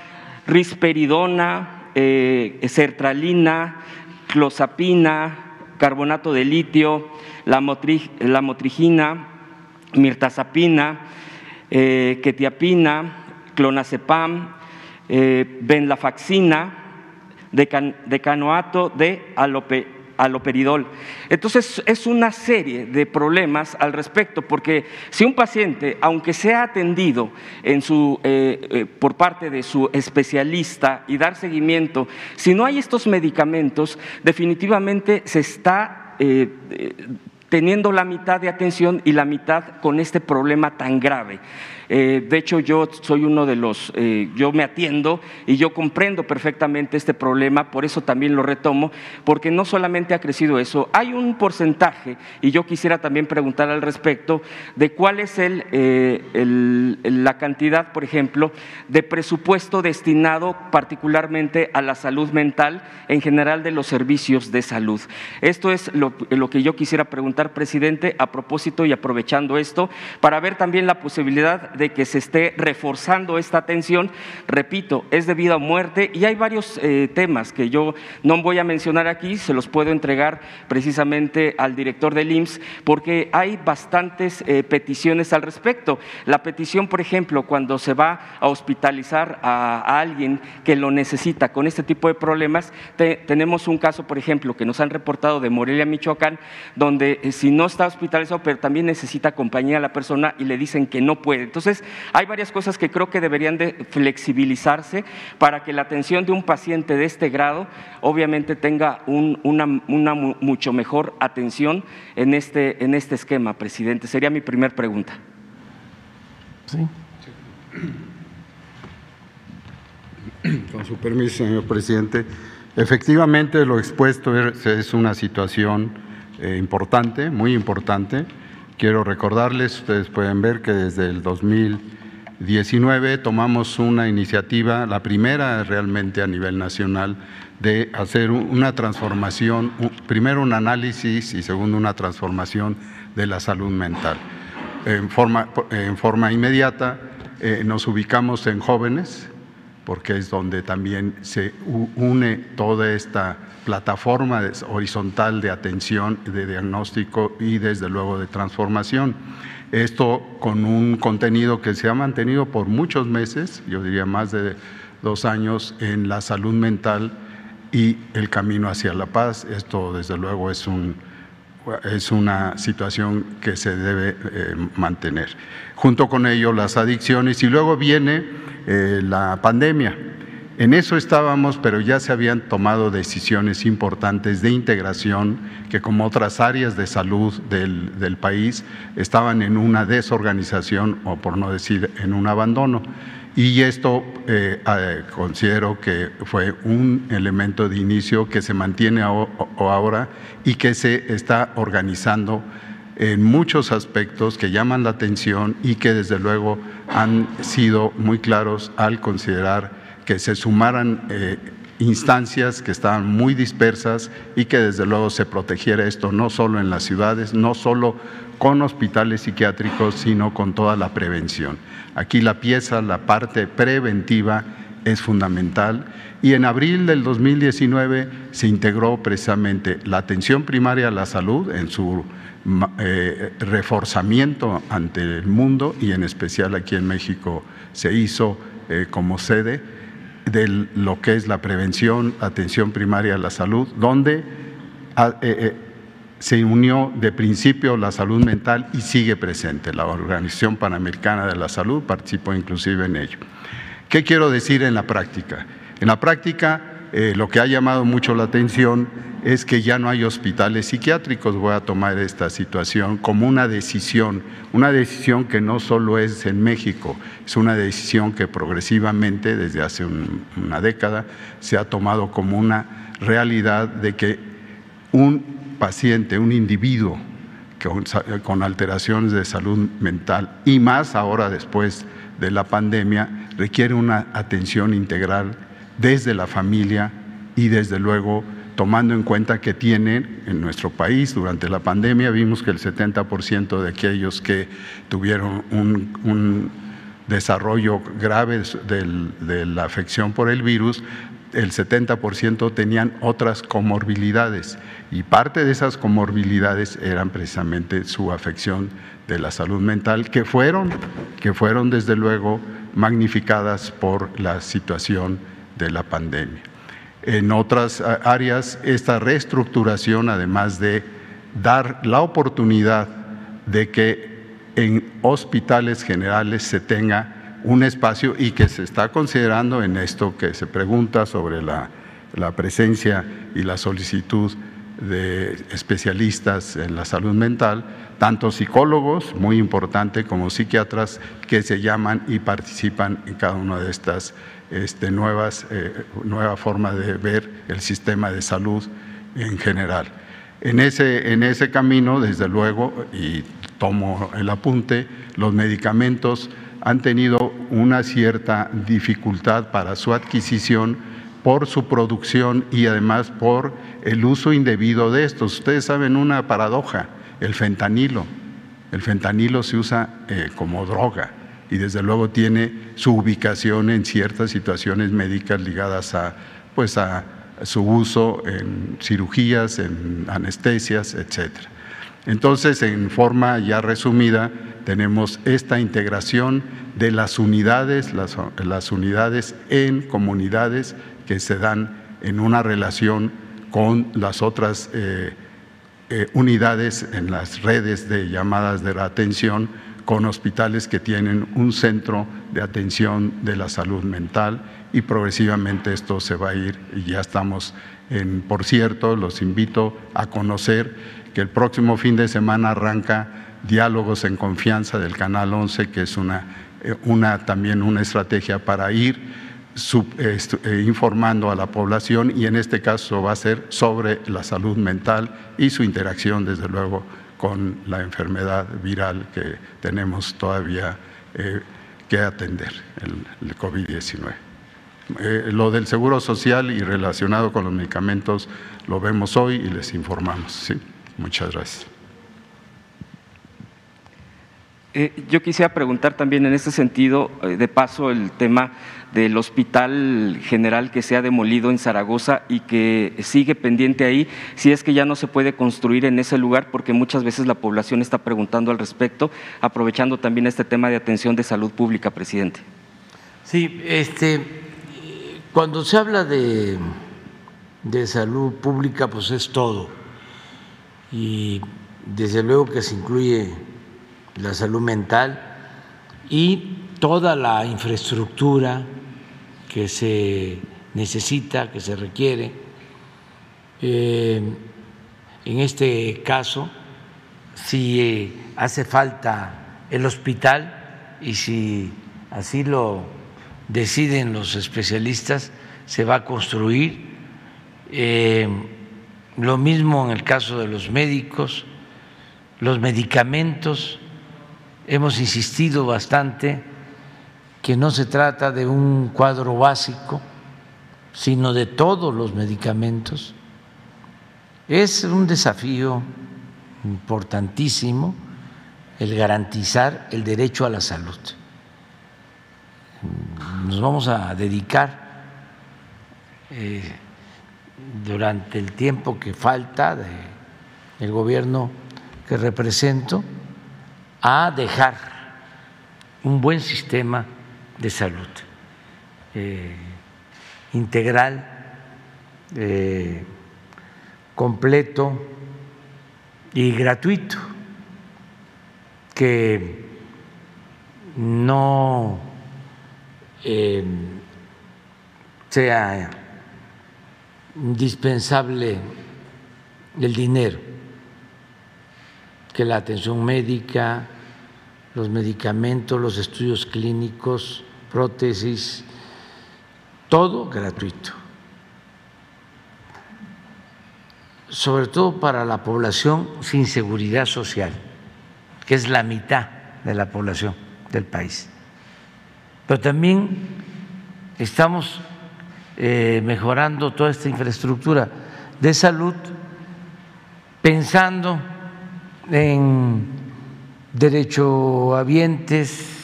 risperidona, sertralina, clozapina, carbonato de litio, la, motrigina, mirtazapina, eh, ketiapina, clonazepam, eh, benlafaxina, decanoato de alope, aloperidol. Entonces, es una serie de problemas al respecto, porque si un paciente, aunque sea atendido en su, eh, por parte de su especialista y dar seguimiento, si no hay estos medicamentos, definitivamente se está eh, teniendo la mitad de atención y la mitad con este problema tan grave. Eh, de hecho, yo soy uno de los, eh, yo me atiendo y yo comprendo perfectamente este problema, por eso también lo retomo, porque no solamente ha crecido eso, hay un porcentaje, y yo quisiera también preguntar al respecto, de cuál es el, eh, la cantidad, por ejemplo, de presupuesto destinado particularmente a la salud mental en general de los servicios de salud. Esto es lo, lo que yo quisiera preguntar, presidente, a propósito y aprovechando esto, para ver también la posibilidad de que se esté reforzando esta atención. Repito, es de vida o muerte y hay varios eh, temas que yo no voy a mencionar aquí, se los puedo entregar precisamente al director del IMSS porque hay bastantes eh, peticiones al respecto. La petición, por ejemplo, cuando se va a hospitalizar a, alguien que lo necesita con este tipo de problemas, tenemos un caso, por ejemplo, que nos han reportado de Morelia, Michoacán, donde eh, si no está hospitalizado, pero también necesita compañía a la persona y le dicen que no puede. Entonces, hay varias cosas que creo que deberían de flexibilizarse para que la atención de un paciente de este grado obviamente tenga una, mucho mejor atención en este, en este esquema, presidente. Sería mi primera pregunta. Sí. Con su permiso, señor presidente. Efectivamente, lo expuesto es una situación eh, importante, muy importante Quiero recordarles, ustedes pueden ver que desde el 2019 tomamos una iniciativa, la primera realmente a nivel nacional, de hacer una transformación, primero un análisis y segundo una transformación de la salud mental. En forma, en forma inmediata eh, nos ubicamos en jóvenes, porque es donde también se une toda esta plataforma horizontal de atención, de diagnóstico y desde luego de transformación. Esto con un contenido que se ha mantenido por muchos meses, yo diría más de dos años, en la salud mental y el camino hacia la paz. Esto desde luego es, un, es una situación que se debe eh, mantener. Junto con ello las adicciones y luego viene eh, la pandemia en eso estábamos, pero ya se habían tomado decisiones importantes de integración que como otras áreas de salud del, país estaban en una desorganización o por no decir en un abandono. Y esto eh, considero que fue un elemento de inicio que se mantiene ahora y que se está organizando en muchos aspectos que llaman la atención y que desde luego han sido muy claros al considerar que se sumaran eh, instancias que estaban muy dispersas y que desde luego se protegiera esto no solo en las ciudades, no solo con hospitales psiquiátricos, sino con toda la prevención. Aquí la pieza, la parte preventiva es fundamental y en abril del 2019 se integró precisamente la atención primaria a la salud en su eh, reforzamiento ante el mundo y en especial aquí en México se hizo eh, como sede de lo que es la prevención, atención primaria a la salud, donde ah, eh, se unió de principio la salud mental y sigue presente. La Organización Panamericana de la Salud participó inclusive en ello. ¿Qué quiero decir en la práctica? En la práctica, eh, lo que ha llamado mucho la atención es que ya no hay hospitales psiquiátricos. Voy a tomar esta situación como una decisión, una decisión que no solo es en México, es una decisión que progresivamente, desde hace una década, se ha tomado como una realidad de que un paciente, un individuo con, con alteraciones de salud mental y más ahora después de la pandemia, requiere una atención integral desde la familia y desde luego tomando en cuenta que tienen en nuestro país durante la pandemia, vimos que el 70% de aquellos que tuvieron un, desarrollo grave de la afección por el virus, el 70% tenían otras comorbilidades. Y parte de esas comorbilidades eran precisamente su afección de la salud mental, que fueron, que fueron desde luego magnificadas por la situación de la pandemia. En otras áreas, esta reestructuración, además de dar la oportunidad de que en hospitales generales se tenga un espacio y que se está considerando en esto que se pregunta sobre la, la presencia y la solicitud de especialistas en la salud mental, tanto psicólogos, muy importante, como psiquiatras que se llaman y participan en cada una de estas este, nuevas, eh, nueva forma de ver el sistema de salud en general. En ese, en ese camino, desde luego, y tomo el apunte, los medicamentos han tenido una cierta dificultad para su adquisición por su producción y además por el uso indebido de estos. Ustedes saben una paradoja, el fentanilo. El fentanilo se usa eh, como droga y desde luego tiene su ubicación en ciertas situaciones médicas ligadas a, pues a su uso en cirugías, en anestesias, etc. Entonces, en forma ya resumida, tenemos esta integración de las unidades, las, las unidades en comunidades que se dan en una relación con las otras eh, eh, unidades en las redes de llamadas de la atención con hospitales que tienen un centro de atención de la salud mental y progresivamente esto se va a ir y ya estamos en, por cierto, los invito a conocer que el próximo fin de semana arranca Diálogos en Confianza del Canal 11, que es una, eh, una también una estrategia para ir eh, informando a la población y en este caso va a ser sobre la salud mental y su interacción, desde luego, con la enfermedad viral que tenemos todavía eh, que atender, el, COVID-19. Eh, lo del seguro social y relacionado con los medicamentos lo vemos hoy y les informamos. Muchas gracias. Eh, yo quisiera preguntar también en este sentido, de paso, el tema del Hospital General que se ha demolido en Zaragoza y que sigue pendiente ahí, si es que ya no se puede construir en ese lugar, porque muchas veces la población está preguntando al respecto, aprovechando también este tema de atención de salud pública, presidente. Sí, este, cuando se habla de, de salud pública, pues es todo. Y desde luego que se incluye la salud mental y toda la infraestructura que se necesita, que se requiere. Eh, en este caso, si hace falta el hospital y si así lo deciden los especialistas, se va a construir. Eh, lo mismo en el caso de los médicos, los medicamentos. Hemos insistido bastante que no se trata de un cuadro básico sino de todos los medicamentos. Es un desafío importantísimo el garantizar el derecho a la salud. Nos vamos a dedicar eh, durante el tiempo que falta del gobierno que represento a dejar un buen sistema de salud eh, integral, eh, completo y gratuito, que no eh, sea indispensable el dinero, que la atención médica, los medicamentos, los estudios clínicos, prótesis, todo gratuito. Sobre todo para la población sin seguridad social, que es la mitad de la población del país. Pero también estamos eh, mejorando toda esta infraestructura de salud pensando en derechohabientes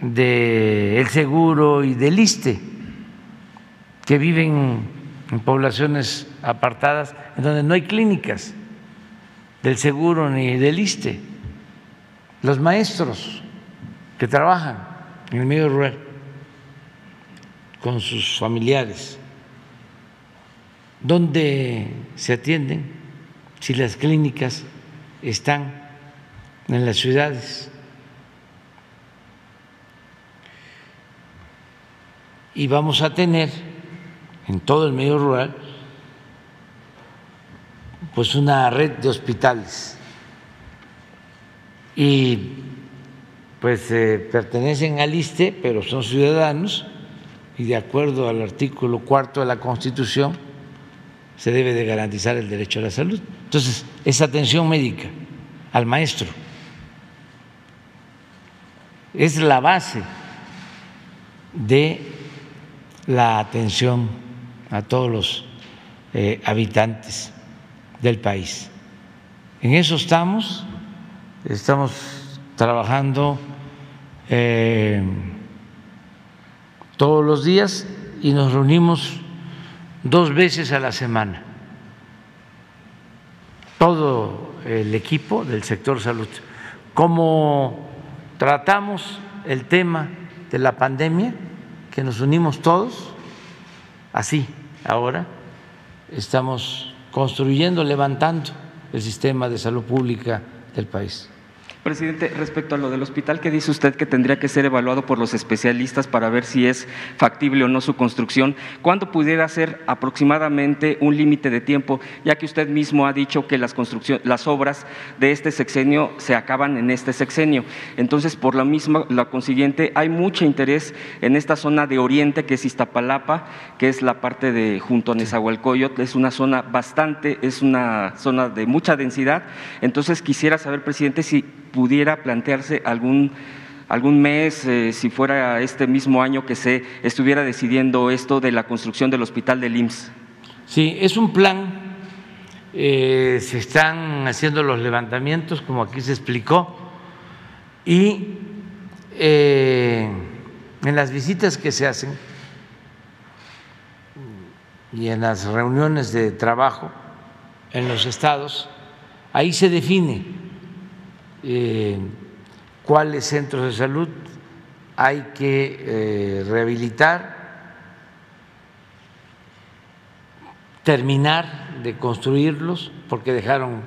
del seguro y del ISTE, que viven en poblaciones apartadas en donde no hay clínicas del seguro ni del ISTE, los maestros que trabajan en el medio rural con sus familiares, ¿dónde se atienden si las clínicas están en las ciudades? Y vamos a tener en todo el medio rural pues una red de hospitales y pues eh, pertenecen al ISTE, pero son ciudadanos y de acuerdo al artículo cuarto de la Constitución se debe de garantizar el derecho a la salud. Entonces, esa atención médica al maestro es la base de la atención a todos los eh, habitantes del país. En eso estamos, estamos trabajando eh, todos los días y nos reunimos dos veces a la semana, todo el equipo del sector salud. Como tratamos el tema de la pandemia, que nos unimos todos, así ahora estamos construyendo, levantando el sistema de salud pública del país. Presidente, respecto a lo del hospital, ¿qué dice usted que tendría que ser evaluado por los especialistas para ver si es factible o no su construcción? ¿Cuándo pudiera ser aproximadamente un límite de tiempo? Ya que usted mismo ha dicho que las, las obras de este sexenio se acaban en este sexenio. Entonces, por la misma, la consiguiente, hay mucho interés en esta zona de oriente, que es Iztapalapa, que es la parte de junto a Nezahualcóyotl, es una zona bastante, es una zona de mucha densidad. Entonces, quisiera saber, presidente, si pudiera plantearse algún, algún mes, eh, si fuera este mismo año que se estuviera decidiendo esto de la construcción del hospital del IMSS. Sí, es un plan, eh, se están haciendo los levantamientos, como aquí se explicó, y eh, en las visitas que se hacen y en las reuniones de trabajo en los estados, ahí se define eh, cuáles centros de salud hay que eh, rehabilitar, terminar de construirlos, porque dejaron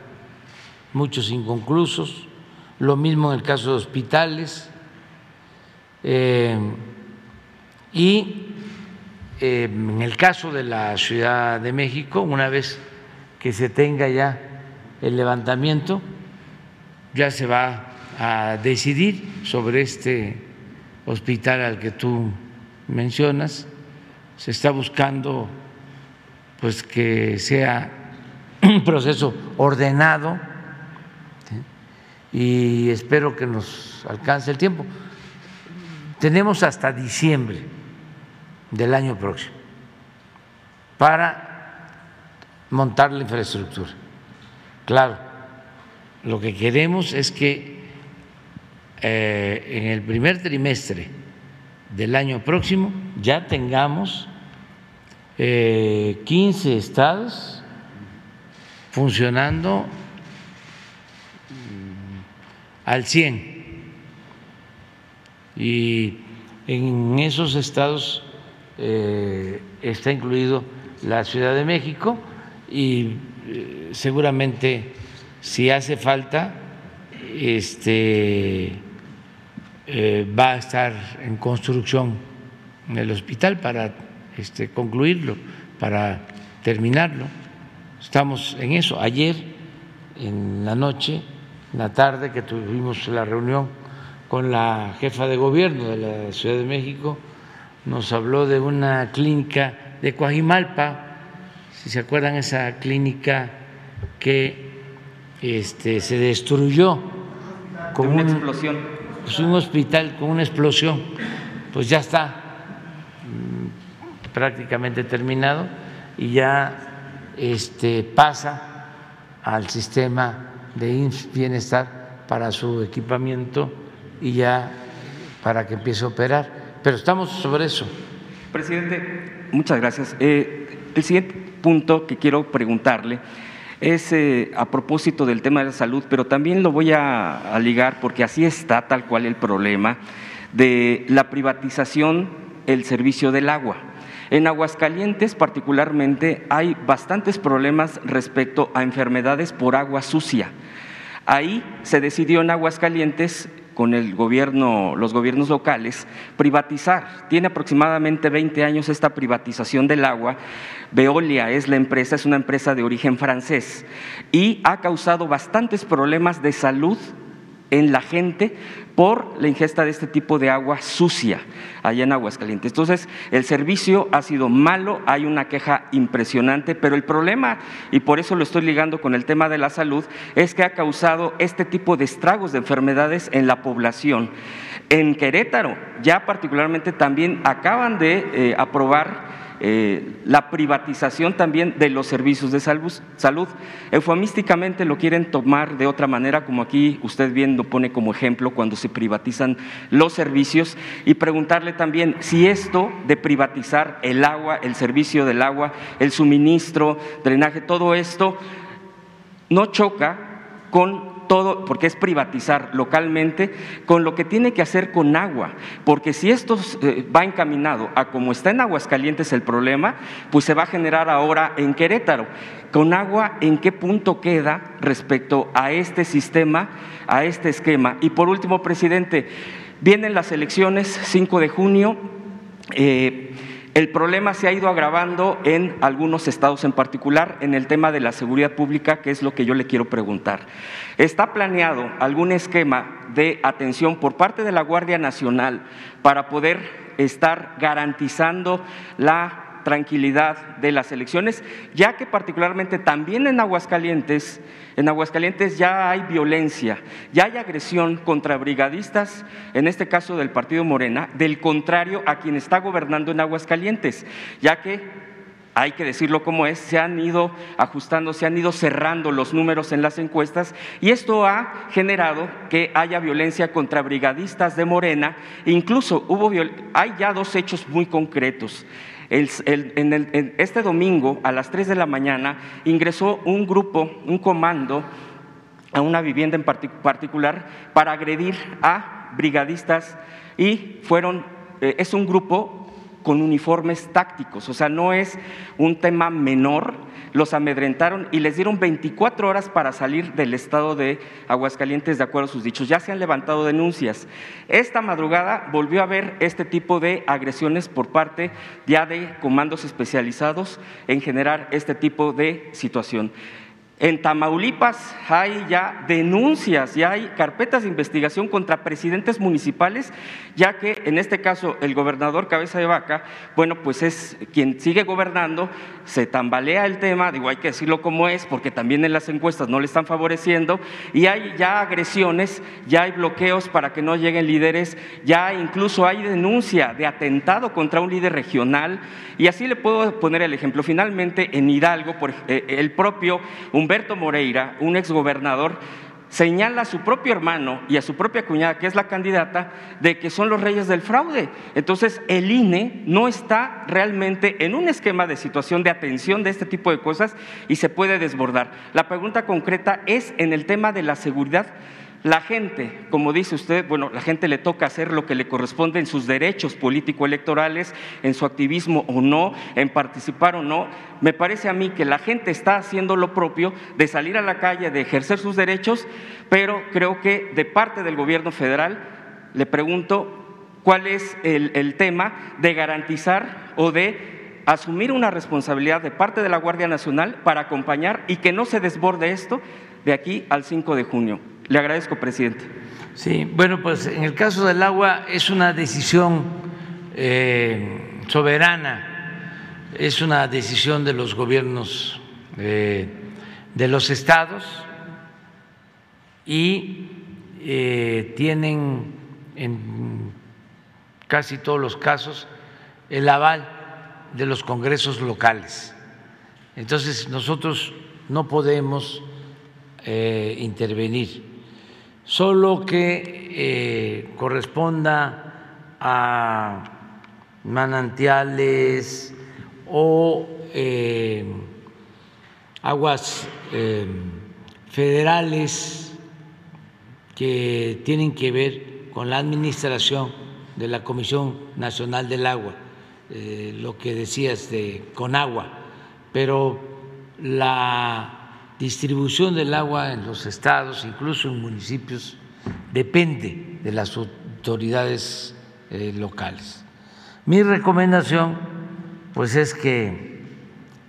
muchos inconclusos, lo mismo en el caso de hospitales, eh, y en el caso de la Ciudad de México, una vez que se tenga ya el levantamiento, ya se va a decidir sobre este hospital al que tú mencionas. Se está buscando pues que sea un proceso ordenado y espero que nos alcance el tiempo. Tenemos hasta diciembre del año próximo para montar la infraestructura. Claro, lo que queremos es que eh, en el primer trimestre del año próximo ya tengamos 15 eh, estados funcionando mm, al 100 y en esos estados eh, está incluido la Ciudad de México y seguramente si hace falta este va a estar en construcción el hospital para este, concluirlo, para terminarlo. Estamos en eso. Ayer, en la noche, en la tarde que tuvimos la reunión con la jefa de gobierno de la Ciudad de México, nos habló de una clínica de Coajimalpa, si se acuerdan, esa clínica que este, se destruyó con una explosión. Pues un hospital con una explosión, pues ya está prácticamente terminado y ya este, pasa al sistema de Bienestar para su equipamiento y ya para que empiece a operar. Pero estamos sobre eso. Presidente, muchas gracias. Eh, el siguiente punto que quiero preguntarle es eh, a propósito del tema de la salud, pero también lo voy a ligar porque así está tal cual el problema de la privatización el servicio del agua. En Aguascalientes particularmente hay bastantes problemas respecto a enfermedades por agua sucia. Ahí se decidió en Aguascalientes con el gobierno, los gobiernos locales, privatizar. Tiene aproximadamente 20 años esta privatización del agua. Veolia es la empresa, es una empresa de origen francés y ha causado bastantes problemas de salud en la gente por la ingesta de este tipo de agua sucia allá en Aguascalientes. Entonces, el servicio ha sido malo, hay una queja impresionante, pero el problema, y por eso lo estoy ligando con el tema de la salud, es que ha causado este tipo de estragos de enfermedades en la población. En Querétaro, ya particularmente también acaban de eh, aprobar eh, la privatización también de los servicios de salud. Eufemísticamente lo quieren tomar de otra manera, como aquí usted bien lo pone como ejemplo cuando se privatizan los servicios, y preguntarle también si esto de privatizar el agua, el servicio del agua, el suministro, drenaje, todo esto no choca con todo, porque es privatizar localmente, con lo que tiene que hacer con agua, porque si esto eh, va encaminado a como está en Aguascalientes el problema, pues se va a generar ahora en Querétaro. Con agua, ¿en qué punto queda respecto a este sistema, a este esquema? Y por último, presidente, vienen las elecciones 5 de junio. Eh, el problema se ha ido agravando en algunos estados, en particular en el tema de la seguridad pública, que es lo que yo le quiero preguntar. ¿Está planeado algún esquema de atención por parte de la Guardia Nacional para poder estar garantizando la tranquilidad de las elecciones, ya que particularmente también en Aguascalientes, en Aguascalientes ya hay violencia, ya hay agresión contra brigadistas, en este caso del partido Morena, del contrario a quien está gobernando en Aguascalientes, ya que hay que decirlo como es, se han ido ajustando, se han ido cerrando los números en las encuestas y esto ha generado que haya violencia contra brigadistas de Morena, incluso hubo hay ya dos hechos muy concretos en, este domingo a las 3 de la mañana ingresó un grupo, un comando a una vivienda en particular para agredir a brigadistas y fueron, eh, es un grupo con uniformes tácticos, o sea, no es un tema menor, los amedrentaron y les dieron 24 horas para salir del estado de Aguascalientes de acuerdo a sus dichos. Ya se han levantado denuncias. Esta madrugada volvió a haber este tipo de agresiones por parte ya de comandos especializados en generar este tipo de situación. En Tamaulipas hay ya denuncias, ya hay carpetas de investigación contra presidentes municipales, ya que en este caso el gobernador Cabeza de Vaca, bueno, pues es quien sigue gobernando, se tambalea el tema, digo, hay que decirlo como es, porque también en las encuestas no le están favoreciendo, y hay ya agresiones, ya hay bloqueos para que no lleguen líderes, ya incluso hay denuncia de atentado contra un líder regional, y así le puedo poner el ejemplo. Finalmente, en Hidalgo, eh, el propio Humberto Moreira, un exgobernador, señala a su propio hermano y a su propia cuñada, que es la candidata, de que son los reyes del fraude. Entonces, el INE no está realmente en un esquema de situación de atención de este tipo de cosas y se puede desbordar. La pregunta concreta es en el tema de la seguridad la gente, como dice usted, bueno, la gente le toca hacer lo que le corresponde en sus derechos político-electorales, en su activismo o no, en participar o no. Me parece a mí que la gente está haciendo lo propio de salir a la calle, de ejercer sus derechos, pero creo que de parte del gobierno federal le pregunto cuál es el, el tema de garantizar o de asumir una responsabilidad de parte de la Guardia Nacional para acompañar y que no se desborde esto de aquí al 5 de junio. Le agradezco, presidente. Sí, bueno, pues en el caso del agua es una decisión eh, soberana, es una decisión de los gobiernos eh, de los estados y eh, tienen en casi todos los casos el aval de los congresos locales. Entonces nosotros no podemos intervenir solo que eh, corresponda a manantiales o eh, aguas eh, federales que tienen que ver con la administración de la Comisión Nacional del Agua, lo que decías de Conagua, pero la distribución del agua en los estados, incluso en municipios, depende de las autoridades eh, locales. Mi recomendación, pues, es que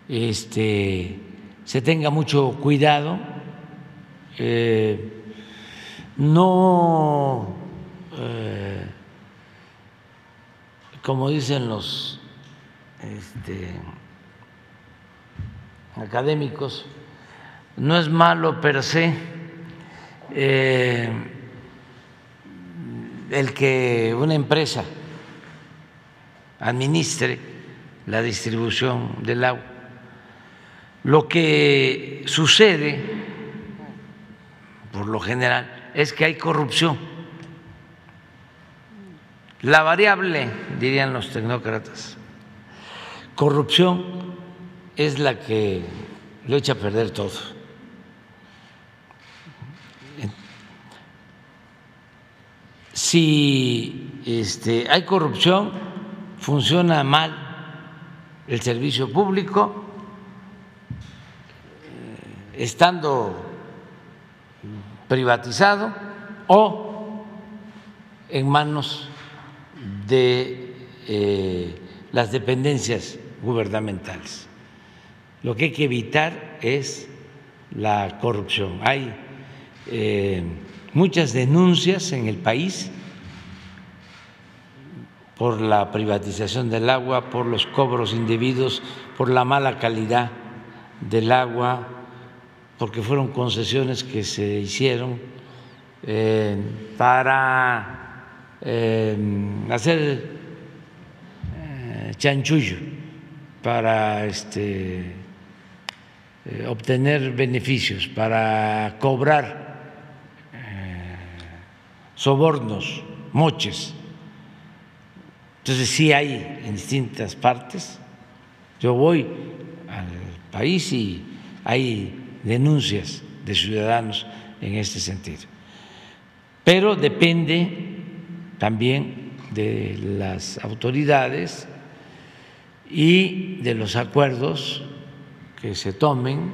este, se tenga mucho cuidado, eh, no, eh, como dicen los este, académicos, no es malo per se eh, el que una empresa administre la distribución del agua. Lo que sucede, por lo general, es que hay corrupción. La variable, dirían los tecnócratas, corrupción es la que lo echa a perder todo. Si este, hay corrupción, funciona mal el servicio público, eh, estando privatizado o en manos de eh, las dependencias gubernamentales. Lo que hay que evitar es la corrupción. Hay eh, muchas denuncias en el país por la privatización del agua, por los cobros indebidos, por la mala calidad del agua, porque fueron concesiones que se hicieron eh, para eh, hacer eh, chanchullo, para este, obtener beneficios, para cobrar sobornos, moches. Entonces sí hay en distintas partes. Yo voy al país y hay denuncias de ciudadanos en este sentido. Pero depende también de las autoridades y de los acuerdos que se tomen.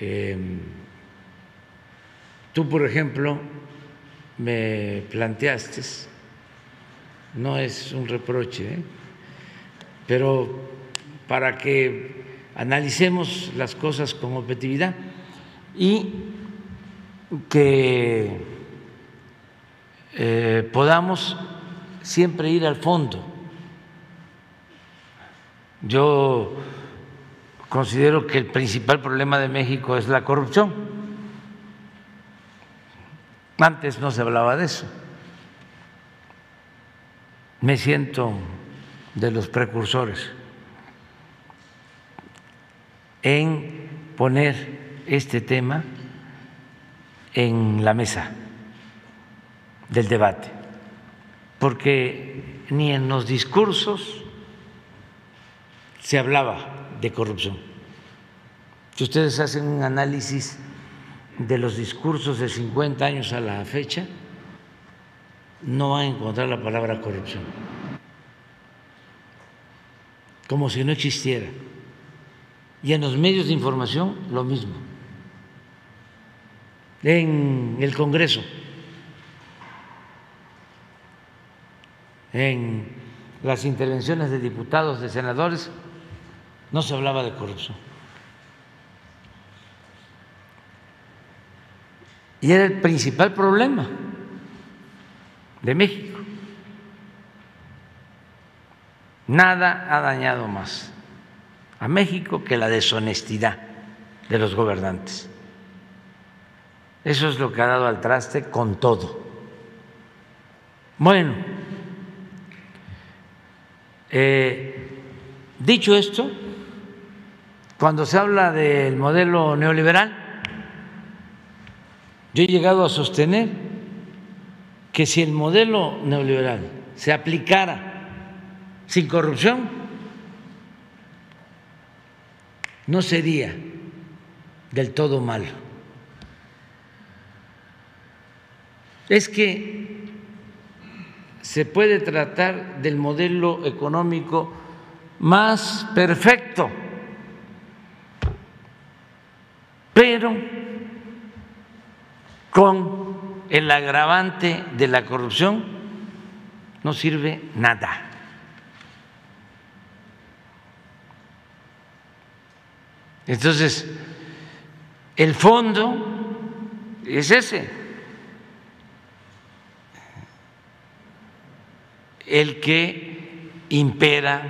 Eh, Tú, por ejemplo, me planteaste, no es un reproche, ¿eh? pero para que analicemos las cosas con objetividad y que eh, podamos siempre ir al fondo. Yo considero que el principal problema de México es la corrupción. Antes no se hablaba de eso. Me siento de los precursores en poner este tema en la mesa del debate, porque ni en los discursos se hablaba de corrupción. Si ustedes hacen un análisis de los discursos de 50 años a la fecha, no van a encontrar la palabra corrupción, como si no existiera. Y en los medios de información lo mismo. En el Congreso, en las intervenciones de diputados, de senadores, no se hablaba de corrupción. Y era el principal problema de México. Nada ha dañado más a México que la deshonestidad de los gobernantes. Eso es lo que ha dado al traste con todo. Bueno, eh, dicho esto, cuando se habla del modelo neoliberal, yo he llegado a sostener que si el modelo neoliberal se aplicara sin corrupción, no sería del todo malo. Es que se puede tratar del modelo económico más perfecto pero con el agravante de la corrupción no sirve nada. Entonces, el fondo es ese, el que impera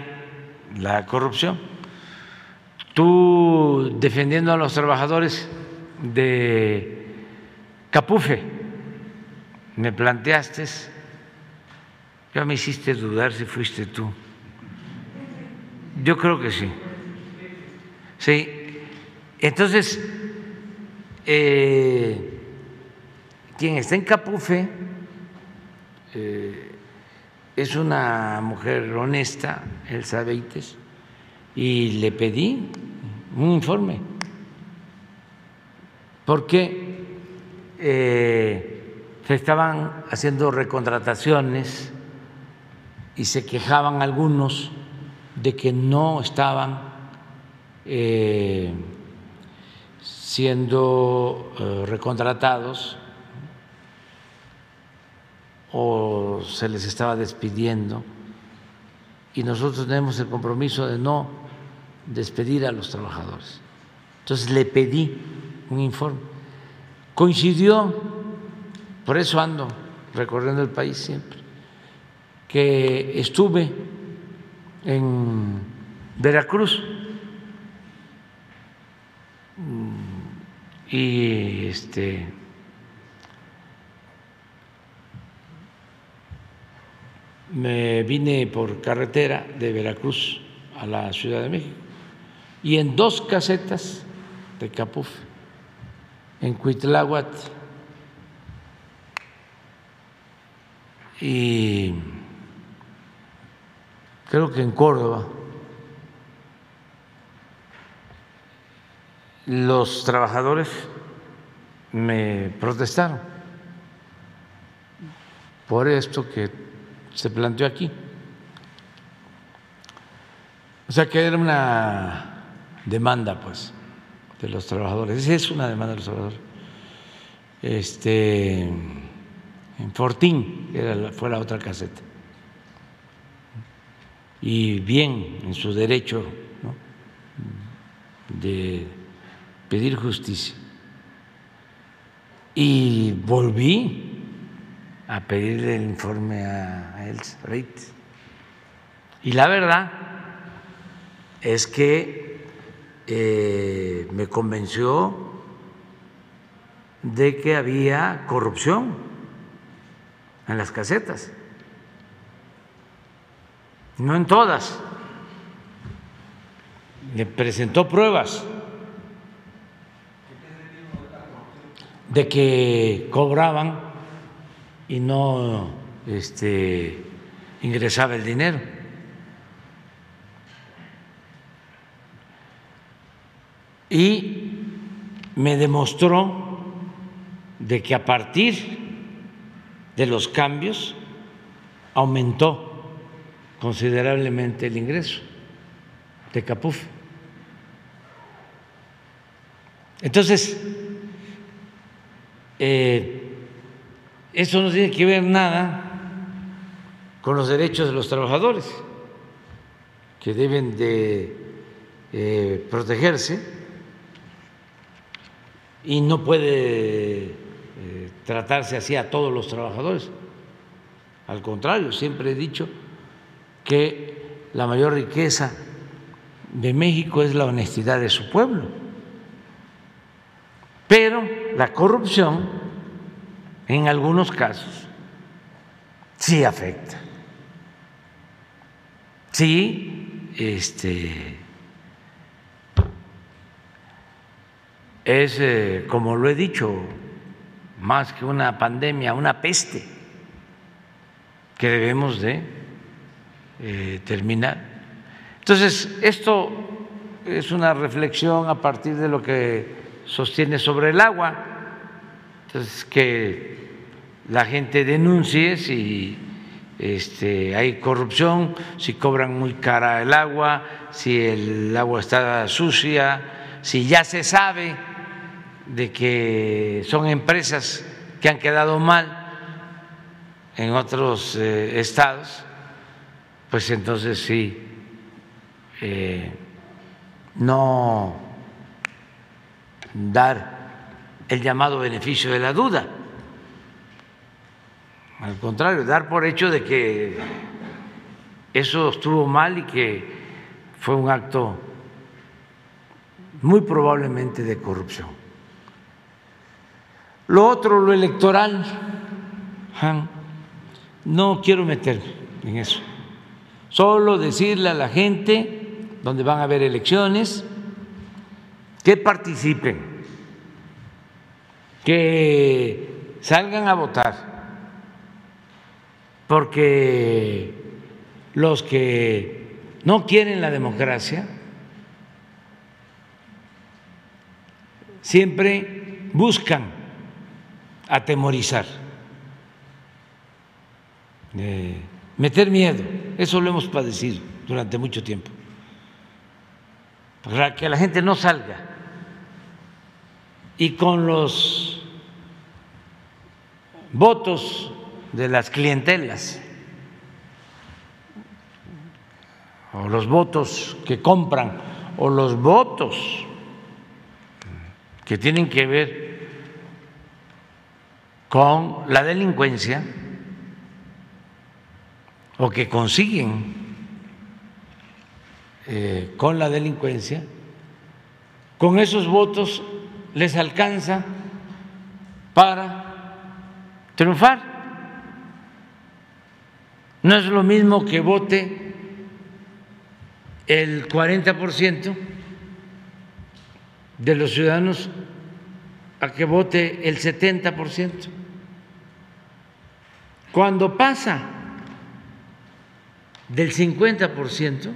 la corrupción tú defendiendo a los trabajadores de Capufe, me planteaste, ya me hiciste dudar si fuiste tú. Yo creo que sí. Sí. Entonces, eh, quien está en Capufe eh, es una mujer honesta, Elsa Beites, y le pedí un informe, porque eh, se estaban haciendo recontrataciones y se quejaban algunos de que no estaban eh, siendo eh, recontratados o se les estaba despidiendo y nosotros tenemos el compromiso de no despedir a los trabajadores. Entonces le pedí un informe. Coincidió, por eso ando recorriendo el país siempre, que estuve en Veracruz y este me vine por carretera de Veracruz a la Ciudad de México y en dos casetas de Capuf, en Cuitláhuac y creo que en Córdoba, los trabajadores me protestaron por esto que se planteó aquí. O sea que era una demanda, pues, de los trabajadores. Esa es una demanda de los trabajadores. Este, en Fortín, era, fue la otra caseta. Y bien, en su derecho de pedir justicia. Y volví a pedirle el informe a Elsa Reitz. Y la verdad es que eh, me convenció de que había corrupción en las casetas. No en todas. Le presentó pruebas de que cobraban y no este, ingresaba el dinero. Y me demostró de que a partir de los cambios aumentó considerablemente el ingreso de Capuf. Entonces, eh, eso no tiene que ver nada con los derechos de los trabajadores, que deben de eh, protegerse y no puede eh, tratarse así a todos los trabajadores. Al contrario, siempre he dicho que la mayor riqueza de México es la honestidad de su pueblo. Pero la corrupción, en algunos casos, sí afecta. Sí, este, es, eh, como lo he dicho, más que una pandemia, una peste que debemos de eh, terminar. Entonces, esto es una reflexión a partir de lo que sostiene sobre el agua. Entonces, que la gente denuncie si este, hay corrupción, si cobran muy cara el agua, si el agua está sucia, si ya se sabe de que son empresas que han quedado mal en otros eh, estados pues entonces sí, eh, no dar el llamado beneficio de la duda. Al contrario, dar por hecho de que eso estuvo mal y que fue un acto muy probablemente de corrupción. Lo otro, lo electoral, no quiero meterme en eso. Solo decirle a la gente, donde van a haber elecciones, que participen, que salgan a votar, porque los que no quieren la democracia siempre buscan atemorizar. Eh, meter miedo, eso lo hemos padecido durante mucho tiempo, para que la gente no salga y con los votos de las clientelas o los votos que compran o los votos que tienen que ver con la delincuencia, o que consiguen eh, con la delincuencia, con esos votos les alcanza para triunfar. No es lo mismo que vote el 40% de los ciudadanos a que vote el 70%. Cuando pasa del 50%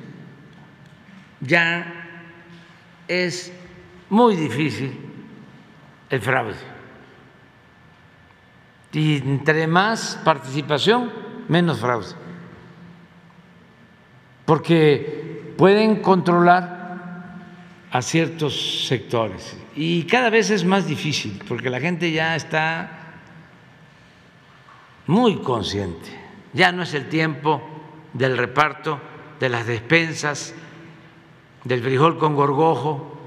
ya es muy difícil el fraude. Y entre más participación, menos fraude. Porque pueden controlar a ciertos sectores. Y cada vez es más difícil, porque la gente ya está muy consciente. Ya no es el tiempo del reparto de las despensas, del frijol con gorgojo,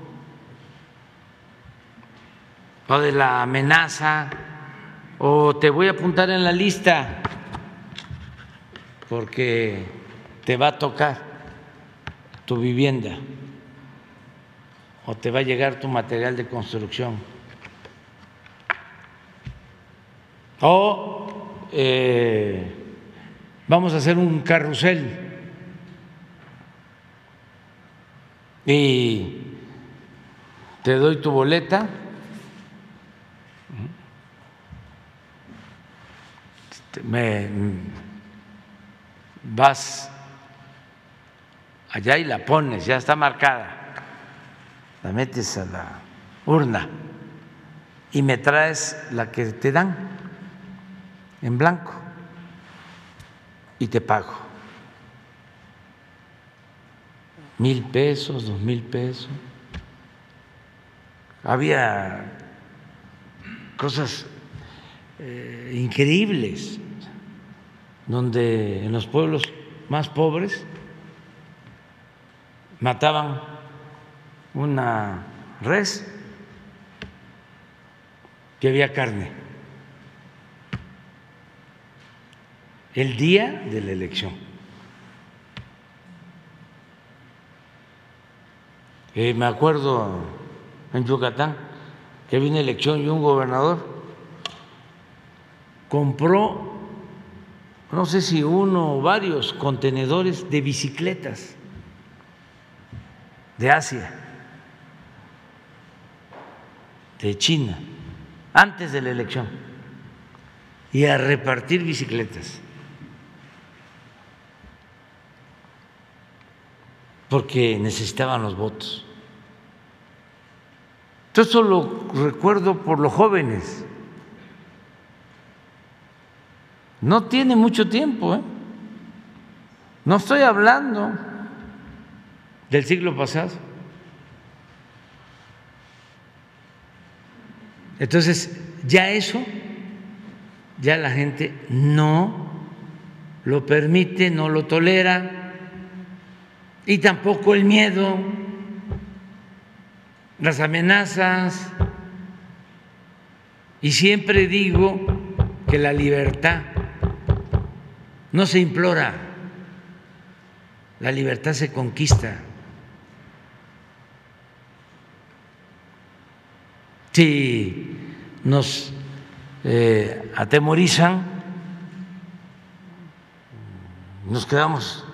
o de la amenaza, o te voy a apuntar en la lista porque te va a tocar tu vivienda o te va a llegar tu material de construcción. O eh, vamos a hacer un carrusel. Y te doy tu boleta. Me vas allá y la pones, ya está marcada. La metes a la urna y me traes la que te dan en blanco y te pago. Mil pesos, dos mil pesos. Había cosas eh, increíbles donde en los pueblos más pobres mataban una res que había carne. El día de la elección. Eh, me acuerdo en Yucatán que había una elección y un gobernador compró, no sé si uno o varios contenedores de bicicletas de Asia de China antes de la elección y a repartir bicicletas. Porque necesitaban los votos. Todo eso lo recuerdo por los jóvenes. No tiene mucho tiempo. ¿eh? No estoy hablando del siglo pasado. Entonces, ya eso, ya la gente no lo permite, no lo tolera, y tampoco el miedo, las amenazas. Y siempre digo que la libertad no se implora, la libertad se conquista. Si nos eh, atemorizan, nos quedamos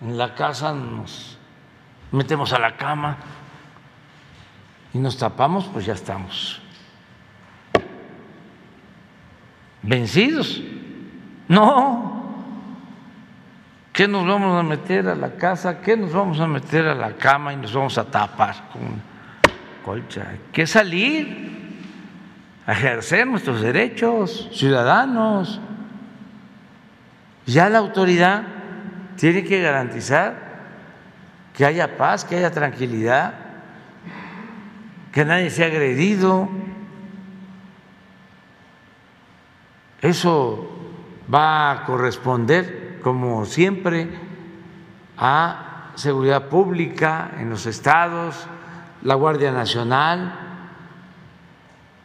en la casa, nos metemos a la cama y nos tapamos, pues ya estamos vencidos. No, ¿qué nos vamos a meter a la casa? ¿Qué nos vamos a meter a la cama y nos vamos a tapar con colcha, hay que salir a ejercer nuestros derechos ciudadanos. Ya la autoridad tiene que garantizar que haya paz, que haya tranquilidad, que nadie sea agredido. Eso va a corresponder, como siempre, a seguridad pública en los estados, la Guardia Nacional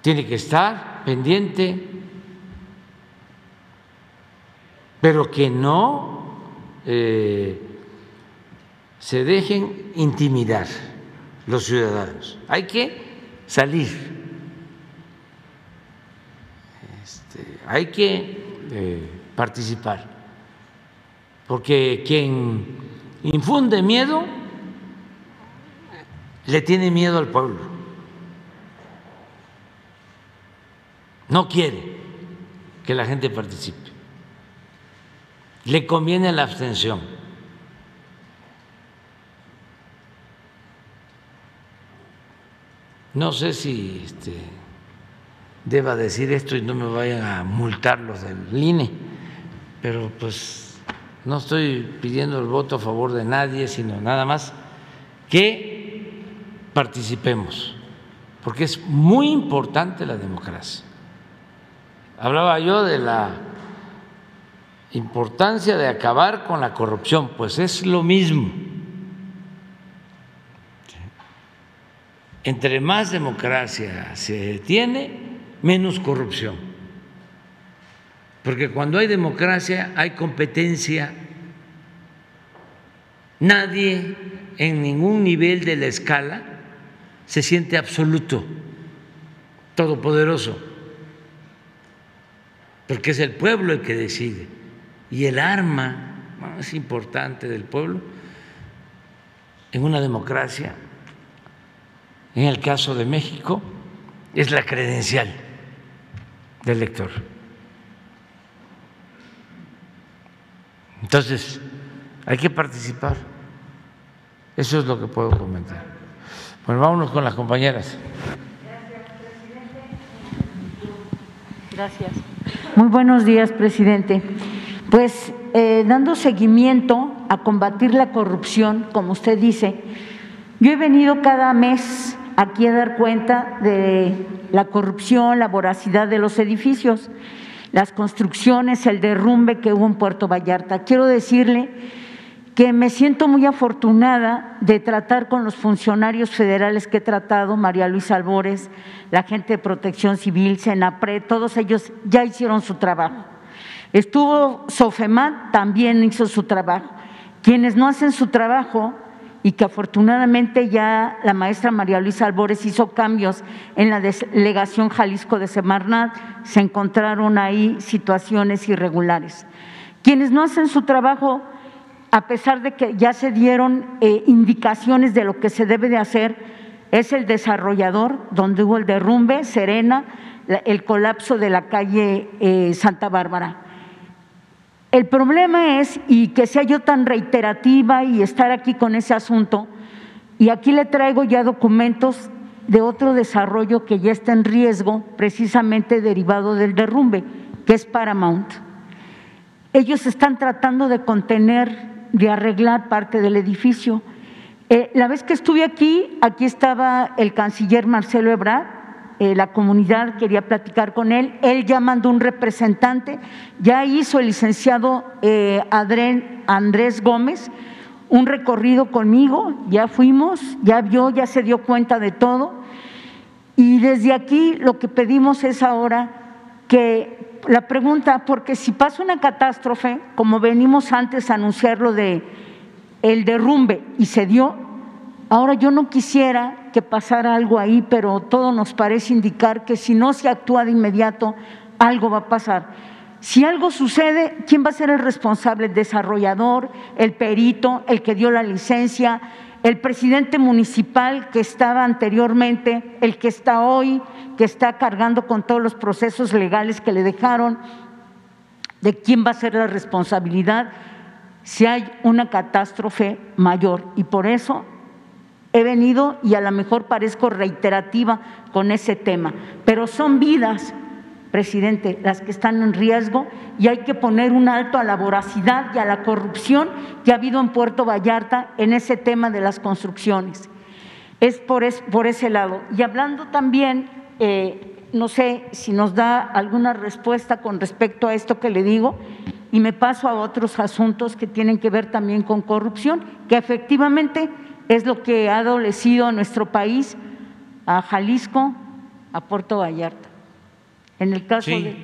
tiene que estar pendiente, pero que no eh, se dejen intimidar los ciudadanos. Hay que salir, este, hay que eh, participar, porque quien infunde miedo le tiene miedo al pueblo. No quiere que la gente participe. Le conviene la abstención. No sé si este, deba decir esto y no me vayan a multar los del INE, pero pues no estoy pidiendo el voto a favor de nadie, sino nada más que participemos, porque es muy importante la democracia. Hablaba yo de la importancia de acabar con la corrupción, pues es lo mismo. entre más democracia se tiene, menos corrupción. Porque cuando hay democracia hay competencia. Nadie en ningún nivel de la escala se siente absoluto, todopoderoso, porque es el pueblo el que decide. Y el arma más importante del pueblo en una democracia, en el caso de México, es la credencial del lector. Entonces, hay que participar. Eso es lo que puedo comentar. Bueno, vámonos con las compañeras. Gracias. Muy buenos días, presidente. Pues eh, dando seguimiento a combatir la corrupción, como usted dice, yo he venido cada mes aquí a dar cuenta de la corrupción, la voracidad de los edificios, las construcciones, el derrumbe que hubo en Puerto Vallarta. Quiero decirle que me siento muy afortunada de tratar con los funcionarios federales que he tratado, María Luisa Albores, la gente de Protección Civil, Senapre, todos ellos ya hicieron su trabajo. Estuvo Sofemat, también hizo su trabajo. Quienes no hacen su trabajo y que afortunadamente ya la maestra María Luisa Albores hizo cambios en la delegación Jalisco de Semarnat, se encontraron ahí situaciones irregulares. Quienes no hacen su trabajo, a pesar de que ya se dieron eh, indicaciones de lo que se debe de hacer, es el desarrollador, donde hubo el derrumbe, Serena, el colapso de la calle eh, Santa Bárbara. El problema es, y que sea yo tan reiterativa y estar aquí con ese asunto, y aquí le traigo ya documentos de otro desarrollo que ya está en riesgo, precisamente derivado del derrumbe, que es Paramount. Ellos están tratando de contener, de arreglar parte del edificio. Eh, la vez que estuve aquí, aquí estaba el canciller Marcelo Ebrard, eh, la comunidad quería platicar con él, él ya mandó un representante, ya hizo el licenciado eh, Andrés Gómez un recorrido conmigo, ya fuimos, ya vio, ya se dio cuenta de todo. Y desde aquí lo que pedimos es ahora que la pregunta, porque si pasa una catástrofe, como venimos antes a anunciarlo de el derrumbe y se dio, ahora yo no quisiera que pasara algo ahí, pero todo nos parece indicar que si no se actúa de inmediato, algo va a pasar. Si algo sucede, ¿quién va a ser el responsable? ¿El desarrollador, el perito, el que dio la licencia, el presidente municipal que estaba anteriormente, el que está hoy, que está cargando con todos los procesos legales que le dejaron? ¿De quién va a ser la responsabilidad si hay una catástrofe mayor? Y por eso He venido y a lo mejor parezco reiterativa con ese tema, pero son vidas, presidente, las que están en riesgo y hay que poner un alto a la voracidad y a la corrupción que ha habido en Puerto Vallarta en ese tema de las construcciones. Es por, ese lado. Y hablando también, eh, no sé si nos da alguna respuesta con respecto a esto que le digo, y me paso a otros asuntos que tienen que ver también con corrupción, que efectivamente es lo que ha adolecido a nuestro país, a Jalisco, a Puerto Vallarta. En el caso de.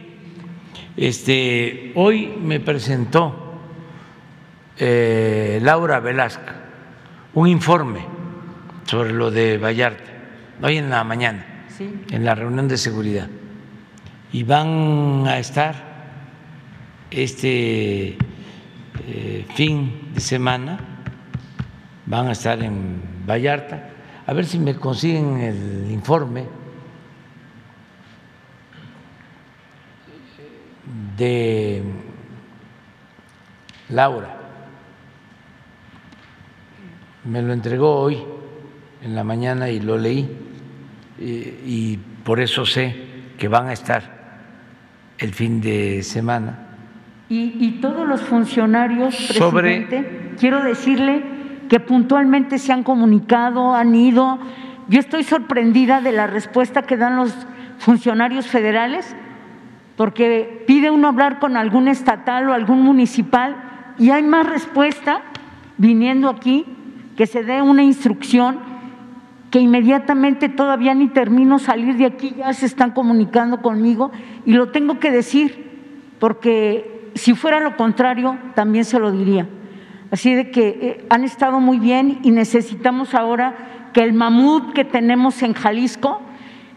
Este, hoy me presentó eh, Laura Velasco un informe sobre lo de Vallarta, hoy en la mañana, en la reunión de seguridad. Y van a estar este eh, fin de semana van a estar en Vallarta. A ver si me consiguen el informe de Laura. Me lo entregó hoy en la mañana y lo leí y, por eso sé que van a estar el fin de semana. Y, todos los funcionarios, presidente, quiero decirle que puntualmente se han comunicado, han ido. Yo estoy sorprendida de la respuesta que dan los funcionarios federales, porque pide uno hablar con algún estatal o algún municipal y hay más respuesta viniendo aquí que se dé una instrucción que inmediatamente todavía ni termino salir de aquí, ya se están comunicando conmigo y lo tengo que decir, porque si fuera lo contrario, también se lo diría. Así de que eh, han estado muy bien y necesitamos ahora que el mamut que tenemos en Jalisco,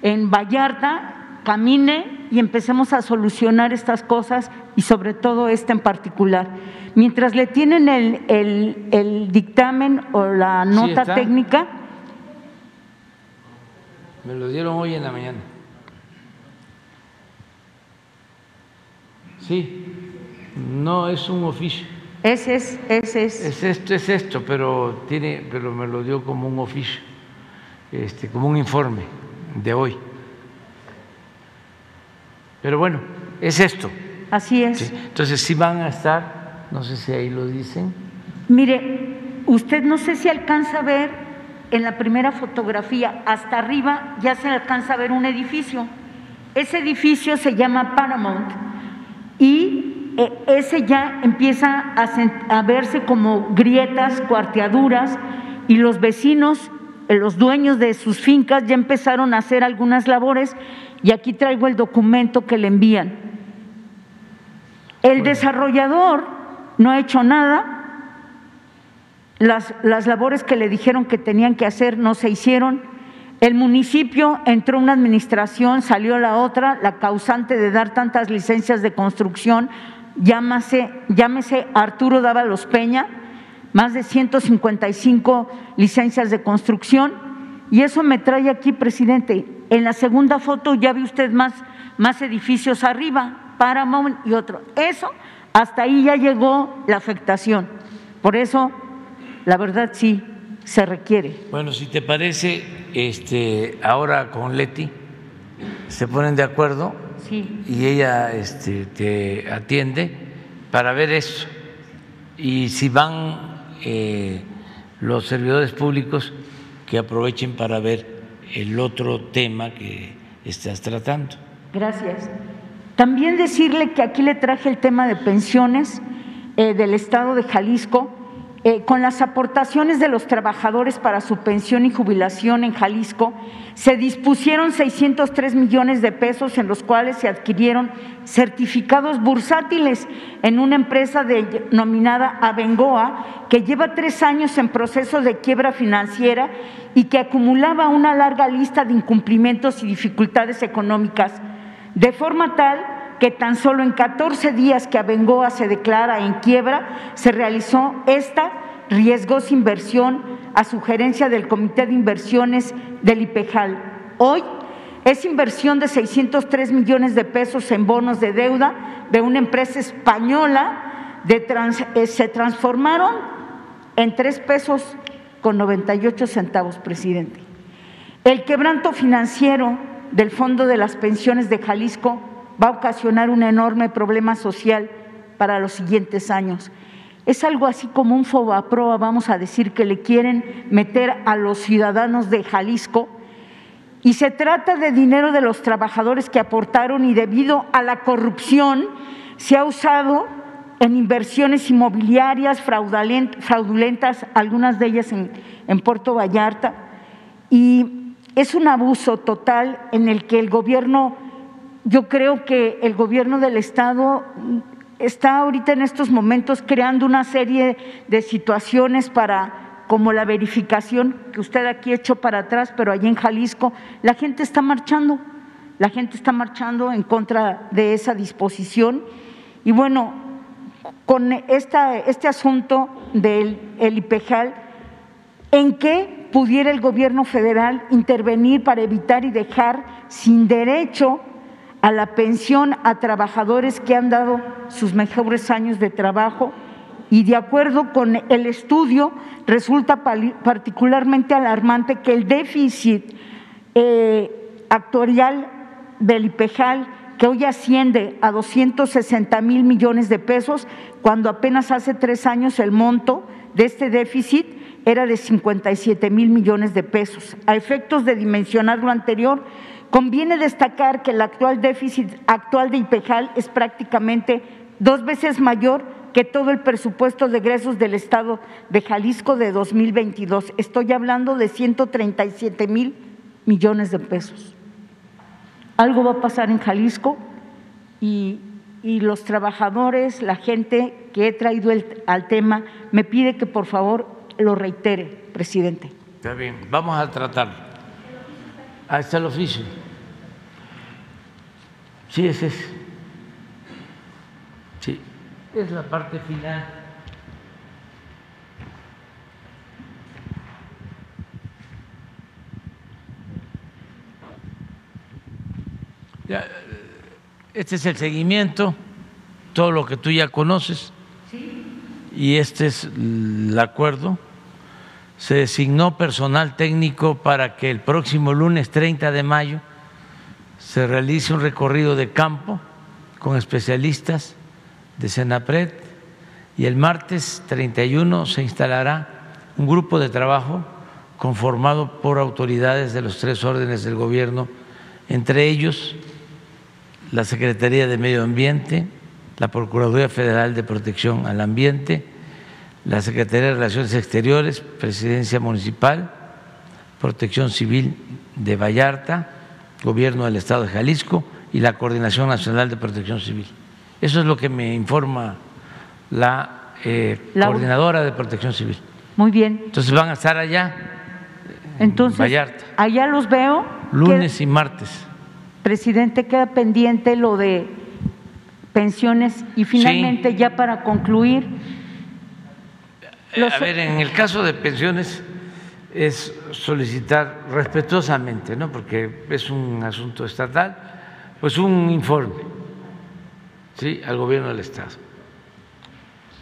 en Vallarta, camine y empecemos a solucionar estas cosas y sobre todo esta en particular. Mientras le tienen el, el, el dictamen o la nota técnica, Me lo dieron hoy en la mañana. Sí, no es un oficio. Ese es, ese es. Es esto, es esto, pero tiene, pero me lo dio como un oficio, este, como un informe de hoy. Pero bueno, es esto. Así es. Sí. Entonces sí van a estar, no sé si ahí lo dicen. Mire, usted no sé si alcanza a ver en la primera fotografía, hasta arriba ya se alcanza a ver un edificio. Ese edificio se llama Paramount y eh, ese ya empieza a, a verse como grietas, cuarteaduras y los vecinos, eh, los dueños de sus fincas ya empezaron a hacer algunas labores y aquí traigo el documento que le envían. El desarrollador no ha hecho nada, las, las labores que le dijeron que tenían que hacer no se hicieron. El municipio entró una administración, salió la otra, la causante de dar tantas licencias de construcción, llámase, llámese Arturo Dávalos Peña, más de 155 licencias de construcción. Y eso me trae aquí, presidente. En la segunda foto ya ve usted más, más edificios arriba, Paramount y otro. Eso, hasta ahí ya llegó la afectación. Por eso, la verdad sí, se requiere. Bueno, si te parece, este, ahora con Leti se ponen de acuerdo Sí. y ella este, te atiende para ver eso. Y si van eh, los servidores públicos, que aprovechen para ver el otro tema que estás tratando. Gracias. También decirle que aquí le traje el tema de pensiones eh, del Estado de Jalisco. Eh, con las aportaciones de los trabajadores para su pensión y jubilación en Jalisco, se dispusieron 603 millones de pesos en los cuales se adquirieron certificados bursátiles en una empresa denominada Abengoa, que lleva tres años en proceso de quiebra financiera y que acumulaba una larga lista de incumplimientos y dificultades económicas, de forma tal que tan solo en 14 días que Abengoa se declara en quiebra, se realizó esta riesgosa inversión a sugerencia del Comité de Inversiones del IPEJAL. Hoy es inversión de 603 millones de pesos en bonos de deuda de una empresa española, eh, se transformaron en tres pesos con 98 centavos, presidente. El quebranto financiero del Fondo de las Pensiones de Jalisco va a ocasionar un enorme problema social para los siguientes años. Es algo así como un fobaproa, vamos a decir, que le quieren meter a los ciudadanos de Jalisco. Y se trata de dinero de los trabajadores que aportaron y debido a la corrupción se ha usado en inversiones inmobiliarias fraudulent- fraudulentas, algunas de ellas en, en Puerto Vallarta. Y es un abuso total en el que el gobierno, yo creo que el gobierno del Estado está ahorita en estos momentos creando una serie de situaciones para, como la verificación que usted aquí echó para atrás, pero allí en Jalisco, la gente está marchando, la gente está marchando en contra de esa disposición. Y bueno, con esta, este asunto del el IPEJAL, ¿en qué pudiera el gobierno federal intervenir para evitar y dejar sin derecho a la pensión a trabajadores que han dado sus mejores años de trabajo? Y de acuerdo con el estudio, resulta particularmente alarmante que el déficit eh, actuarial del IPEJAL, que hoy asciende a 260 mil millones de pesos, cuando apenas hace tres años el monto de este déficit era de 57 mil millones de pesos. A efectos de dimensionar lo anterior, conviene destacar que el actual déficit actual de IPEJAL es prácticamente dos veces mayor que todo el presupuesto de egresos del Estado de Jalisco de 2022. Estoy hablando de 137 mil millones de pesos. Algo va a pasar en Jalisco y, los trabajadores, la gente que he traído el, al tema, me pide que por favor lo reitere, presidente. Está bien, vamos a tratarlo. Ahí está el oficio. Sí, ese es. Sí, es la parte final. Ya, este es el seguimiento, todo lo que tú ya conoces. Y este es el acuerdo. Se designó personal técnico para que el próximo lunes 30 de mayo se realice un recorrido de campo con especialistas de Senapred y el martes 31 se instalará un grupo de trabajo conformado por autoridades de los tres órdenes del gobierno, entre ellos la Secretaría de Medio Ambiente, la Procuraduría Federal de Protección al Ambiente, la Secretaría de Relaciones Exteriores, Presidencia Municipal, Protección Civil de Vallarta, Gobierno del Estado de Jalisco y la Coordinación Nacional de Protección Civil. Eso es lo que me informa la, eh, La- Coordinadora de Protección Civil. Muy bien. Entonces van a estar allá, Entonces, Vallarta. allá los veo. lunes y martes. Presidente, queda pendiente lo de pensiones y finalmente ya para concluir, Eh, A ver, en el caso de pensiones es solicitar respetuosamente, ¿no? porque es un asunto estatal, pues un informe ¿sí? al gobierno del Estado.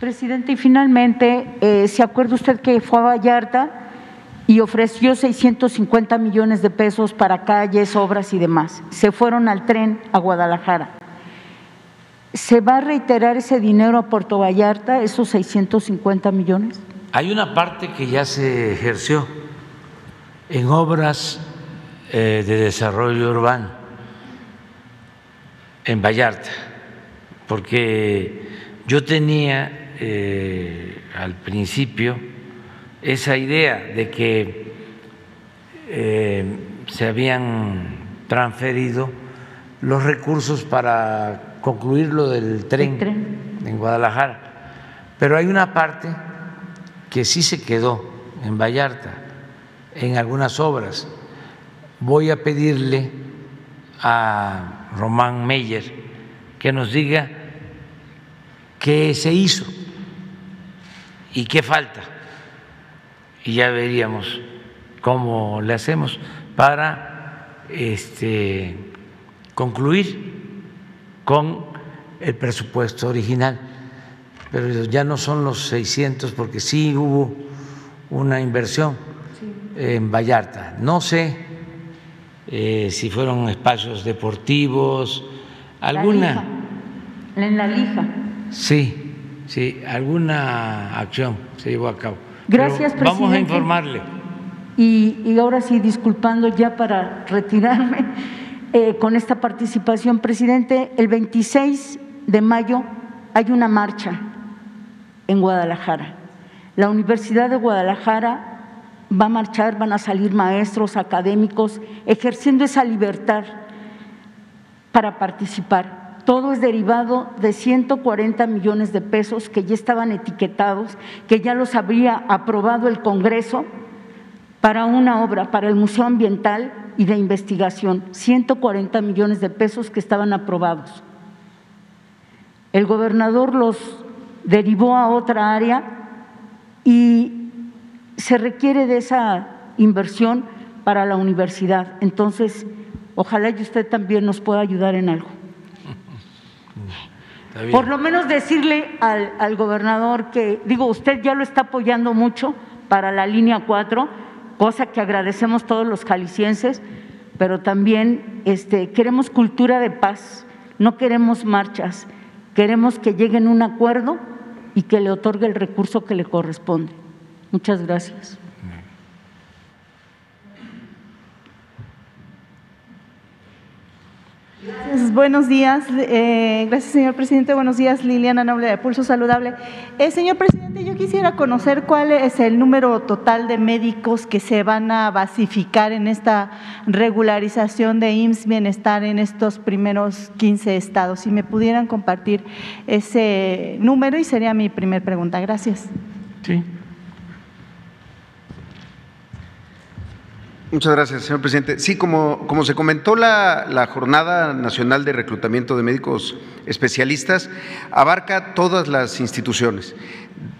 presidente, y finalmente, eh, ¿se acuerda usted que fue a Vallarta y ofreció 650 millones de pesos para calles, obras y demás? Se fueron al tren a Guadalajara. ¿Se va a reiterar ese dinero a Puerto Vallarta, esos 650 millones? Hay una parte que ya se ejerció en obras eh, de desarrollo urbano en Vallarta, porque yo tenía eh, al principio esa idea de que eh, se habían transferido los recursos para concluir lo del tren, en Guadalajara, pero hay una parte que sí se quedó en Vallarta, en algunas obras. Voy a pedirle a Román Meyer que nos diga qué se hizo y qué falta. Y ya veríamos cómo le hacemos para este, concluir con el presupuesto original. Pero ya no son los 600 porque sí hubo una inversión en Vallarta. No sé eh, si fueron espacios deportivos, alguna. En la lija. Sí, sí, alguna acción se llevó a cabo. Gracias, Pero Vamos a informarle. Y, y ahora sí, disculpando ya para retirarme eh, con esta participación, presidente, el 26 de mayo hay una marcha en Guadalajara. La Universidad de Guadalajara va a marchar, van a salir maestros, académicos, ejerciendo esa libertad para participar. Todo es derivado de 140 millones de pesos que ya estaban etiquetados, que ya los habría aprobado el Congreso para una obra, para el Museo Ambiental y de Investigación, 140 millones de pesos que estaban aprobados. El gobernador los derivó a otra área y se requiere de esa inversión para la universidad. Entonces, ojalá y usted también nos pueda ayudar en algo. Por lo menos decirle al, al gobernador que, digo, usted ya lo está apoyando mucho para la línea 4, cosa que agradecemos todos los jaliscienses, pero también este, queremos cultura de paz, no queremos marchas, queremos que lleguen a un acuerdo y que le otorgue el recurso que le corresponde. Muchas gracias. Buenos días. Eh, gracias, señor presidente. Buenos días, Liliana Noble de Pulso Saludable. Eh, señor presidente, yo quisiera conocer cuál es el número total de médicos que se van a basificar en esta regularización de IMSS Bienestar en estos primeros 15 estados. Si me pudieran compartir ese número y sería mi primer pregunta. Gracias. Sí. Muchas gracias, señor presidente. Sí, como, como se comentó, la, la, Jornada Nacional de Reclutamiento de Médicos Especialistas abarca todas las instituciones,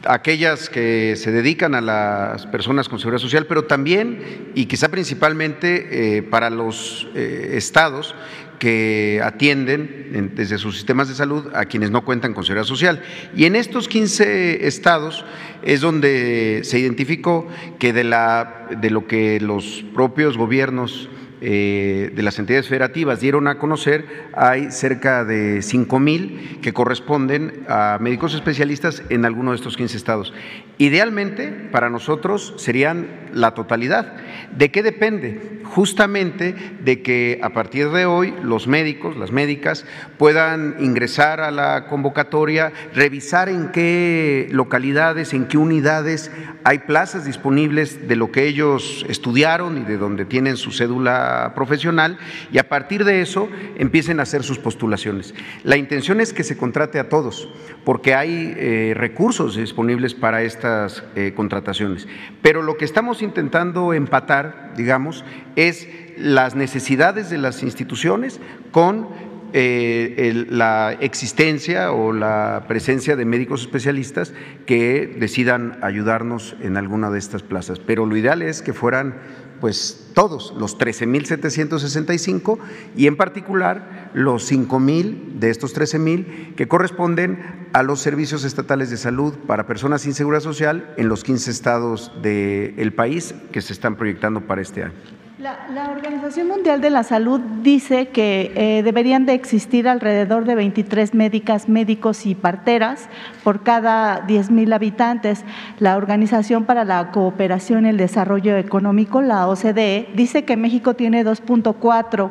aquellas que se dedican a las personas con seguridad social, pero también y quizá principalmente eh, para los eh, estados que atienden desde sus sistemas de salud a quienes no cuentan con seguridad social. Y en estos 15 estados es donde se identificó que de, la, de lo que los propios gobiernos eh, de las entidades federativas dieron a conocer, hay cerca de 5 mil que corresponden a médicos especialistas en alguno de estos 15 estados. Idealmente, para nosotros serían la totalidad. ¿De qué depende? Justamente de que a partir de hoy los médicos, las médicas, puedan ingresar a la convocatoria, revisar en qué localidades, en qué unidades hay plazas disponibles de lo que ellos estudiaron y de donde tienen su cédula profesional y a partir de eso empiecen a hacer sus postulaciones. La intención es que se contrate a todos, porque hay eh, recursos disponibles para estas eh, contrataciones. Pero lo que estamos intentando empatar, digamos, es las necesidades de las instituciones con eh, la existencia o la presencia de médicos especialistas que decidan ayudarnos en alguna de estas plazas. Pero lo ideal es que fueran pues todos, los 13.765 y en particular los 5.000 de estos 13.000 que corresponden a los servicios estatales de salud para personas sin seguridad social en los 15 estados del país que se están proyectando para este año. La, Organización Mundial de la Salud dice que eh, deberían de existir alrededor de 23 médicas, médicos y parteras por cada 10 mil habitantes. La Organización para la Cooperación y el Desarrollo Económico, la OCDE, dice que México tiene 2.4.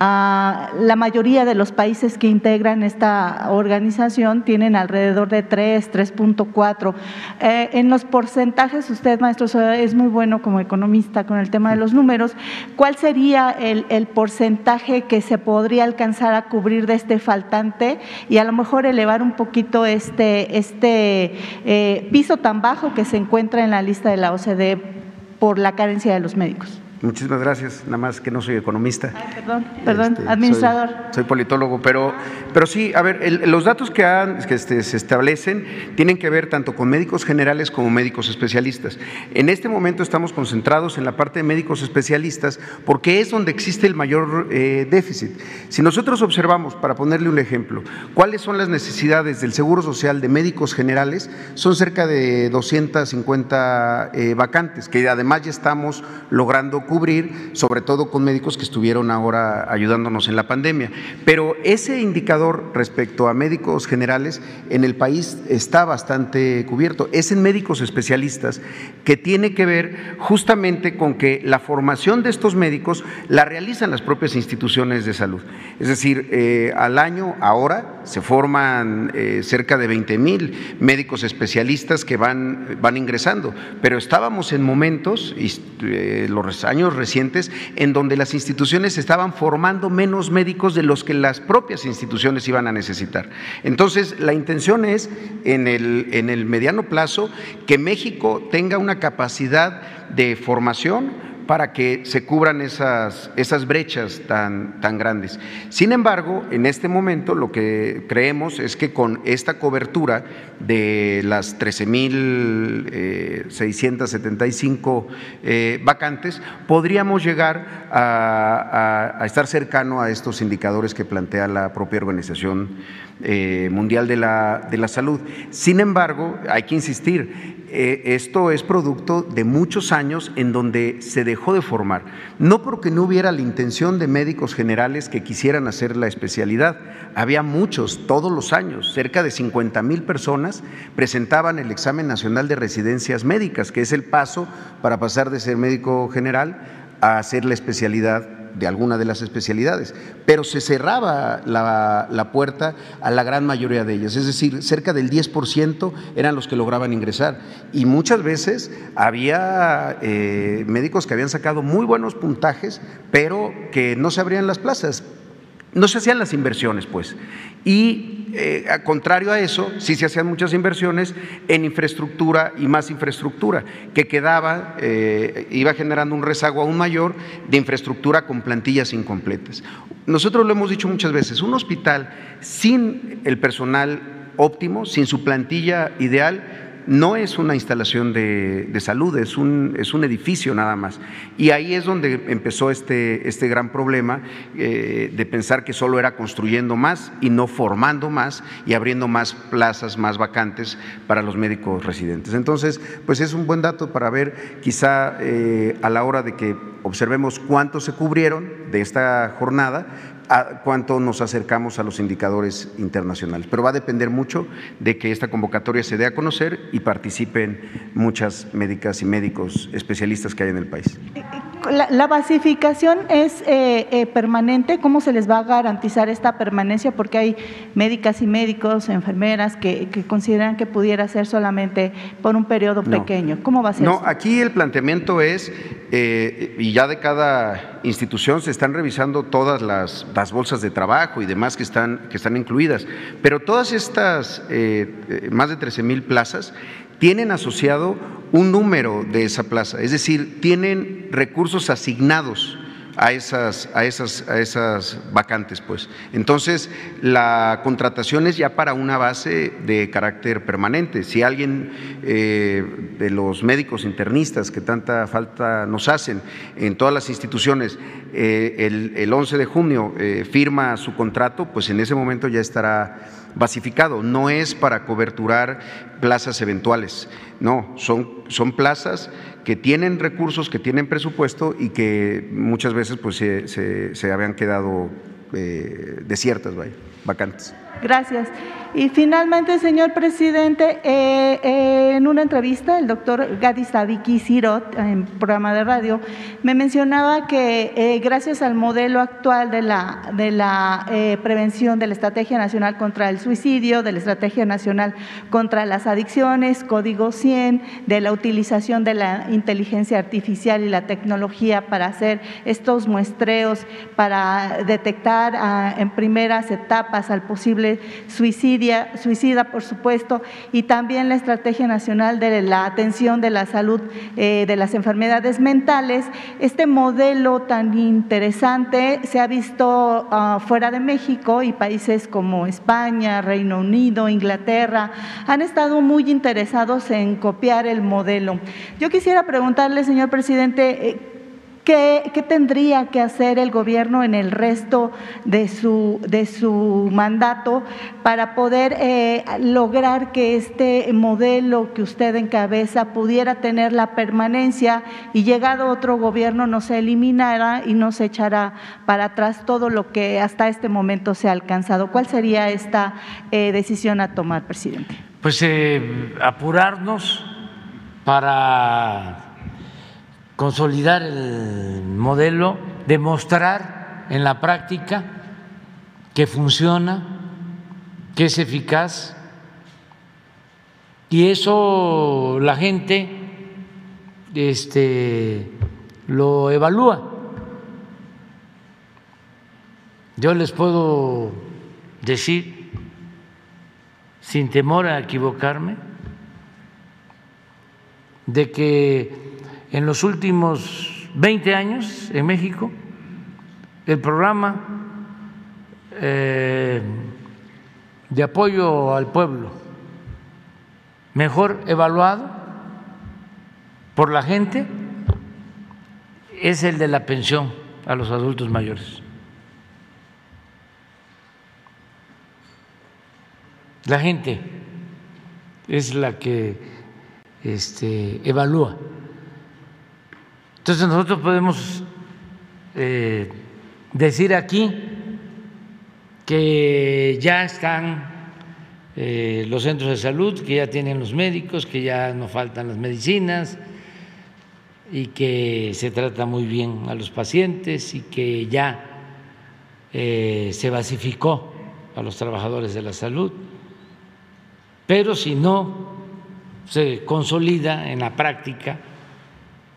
Ah, la mayoría de los países que integran esta organización tienen alrededor de 3, 3.4. Eh, en los porcentajes, usted, maestro, es muy bueno como economista con el tema de los números. ¿Cuál sería el, porcentaje que se podría alcanzar a cubrir de este faltante y a lo mejor elevar un poquito este, este eh, piso tan bajo que se encuentra en la lista de la OCDE por la carencia de los médicos? Muchísimas gracias, nada más que no soy economista. perdón, perdón, este, administrador. Soy, politólogo, pero, pero sí, a ver, los datos que, que este, se establecen tienen que ver tanto con médicos generales como médicos especialistas. En este momento estamos concentrados en la parte de médicos especialistas porque es donde existe el mayor eh, déficit. Si nosotros observamos, para ponerle un ejemplo, cuáles son las necesidades del Seguro Social de médicos generales, son cerca de 250 eh, vacantes, que además ya estamos logrando cubrir, sobre todo con médicos que estuvieron ahora ayudándonos en la pandemia. Pero ese indicador respecto a médicos generales en el país está bastante cubierto. Es en médicos especialistas que tiene que ver justamente con que la formación de estos médicos la realizan las propias instituciones de salud. Es decir, eh, al año ahora se forman eh, cerca de 20 mil médicos especialistas que van, van ingresando, pero estábamos en momentos, eh, los años recientes en donde las instituciones estaban formando menos médicos de los que las propias instituciones iban a necesitar. Entonces, la intención es, en el, en el mediano plazo, que México tenga una capacidad de formación para que se cubran esas, esas brechas tan, tan grandes. Sin embargo, en este momento lo que creemos es que con esta cobertura de las 13.675 eh, vacantes, podríamos llegar a, estar cercano a estos indicadores que plantea la propia Organización eh, Mundial de la, de la Salud. Sin embargo, hay que insistir, eh, esto es producto de muchos años en donde se dejó de formar, no porque no hubiera la intención de médicos generales que quisieran hacer la especialidad, había muchos todos los años, cerca de 50 mil personas presentaban el examen nacional de residencias médicas, que es el paso para pasar de ser médico general a hacer la especialidad de alguna de las especialidades, pero se cerraba la, la, puerta a la gran mayoría de ellas, es decir, cerca del 10% eran los que lograban ingresar. Y muchas veces había eh, médicos que habían sacado muy buenos puntajes, pero que no se abrían las plazas, no se hacían las inversiones, pues. Y eh, a contrario a eso, sí se hacían muchas inversiones en infraestructura y más infraestructura, que quedaba, eh, iba generando un rezago aún mayor de infraestructura con plantillas incompletas. Nosotros lo hemos dicho muchas veces, un hospital sin el personal óptimo, sin su plantilla ideal, no es una instalación de, salud, es un, es un, edificio nada más. Y ahí es donde empezó este, este gran problema eh, de pensar que solo era construyendo más y no formando más y abriendo más plazas, más vacantes para los médicos residentes. Entonces, pues es un buen dato para ver quizá eh, a la hora de que observemos cuántos se cubrieron de esta jornada, a cuánto nos acercamos a los indicadores internacionales. Pero va a depender mucho de que esta convocatoria se dé a conocer y participen muchas médicas y médicos especialistas que hay en el país. La, basificación es eh, eh, permanente. ¿Cómo se les va a garantizar esta permanencia? Porque hay médicas y médicos, enfermeras que, consideran que pudiera ser solamente por un periodo pequeño. ¿Cómo va a ser? No, aquí el planteamiento es, eh, y ya de cada institución se están revisando todas las, bolsas de trabajo y demás que están, que están incluidas, pero todas estas más de 13 mil plazas tienen asociado un número de esa plaza, es decir, tienen recursos asignados a esas, a esas, a esas vacantes. Pues. Entonces, la contratación es ya para una base de carácter permanente. Si alguien eh, de los médicos internistas que tanta falta nos hacen en todas las instituciones, eh, el, 11 de junio eh, firma su contrato, pues en ese momento ya estará basificado. No es para coberturar plazas eventuales, no, son, son plazas que tienen recursos, que tienen presupuesto y que muchas veces pues, se, se, habían quedado eh, desiertas, vacantes. Gracias. Y finalmente, señor presidente, eh, eh, en una entrevista, el doctor Gadi Sadiki Sirot, en programa de radio, me mencionaba que eh, gracias al modelo actual de la, de la prevención de la Estrategia Nacional contra el Suicidio, de la Estrategia Nacional contra las Adicciones, Código 100, de la utilización de la inteligencia artificial y la tecnología para hacer estos muestreos, para detectar ah, en primeras etapas al posible suicida, por supuesto, y también la Estrategia Nacional de la Atención de la Salud eh, de las Enfermedades Mentales. Este modelo tan interesante se ha visto ah, fuera de México y países como España, Reino Unido, Inglaterra, han estado muy interesados en copiar el modelo. Yo quisiera preguntarle, señor presidente, ¿Qué, tendría que hacer el gobierno en el resto de su, de su mandato para poder eh, lograr que este modelo que usted encabeza pudiera tener la permanencia y llegado otro gobierno no se eliminara y no se echara para atrás todo lo que hasta este momento se ha alcanzado? ¿Cuál sería esta eh, decisión a tomar, presidente? Pues eh, apurarnos para consolidar el modelo, demostrar en la práctica que funciona, que es eficaz. Y eso la gente este, lo evalúa. Yo les puedo decir, sin temor a equivocarme, de que en los últimos 20 años en México, el programa eh, de apoyo al pueblo mejor evaluado por la gente es el de la pensión a los adultos mayores. La gente es la que este, evalúa entonces nosotros podemos eh, decir aquí que ya están eh, los centros de salud, que ya tienen los médicos, que ya no faltan las medicinas, y que se trata muy bien a los pacientes y que ya eh, se basificó a los trabajadores de la salud. Pero si no se consolida en la práctica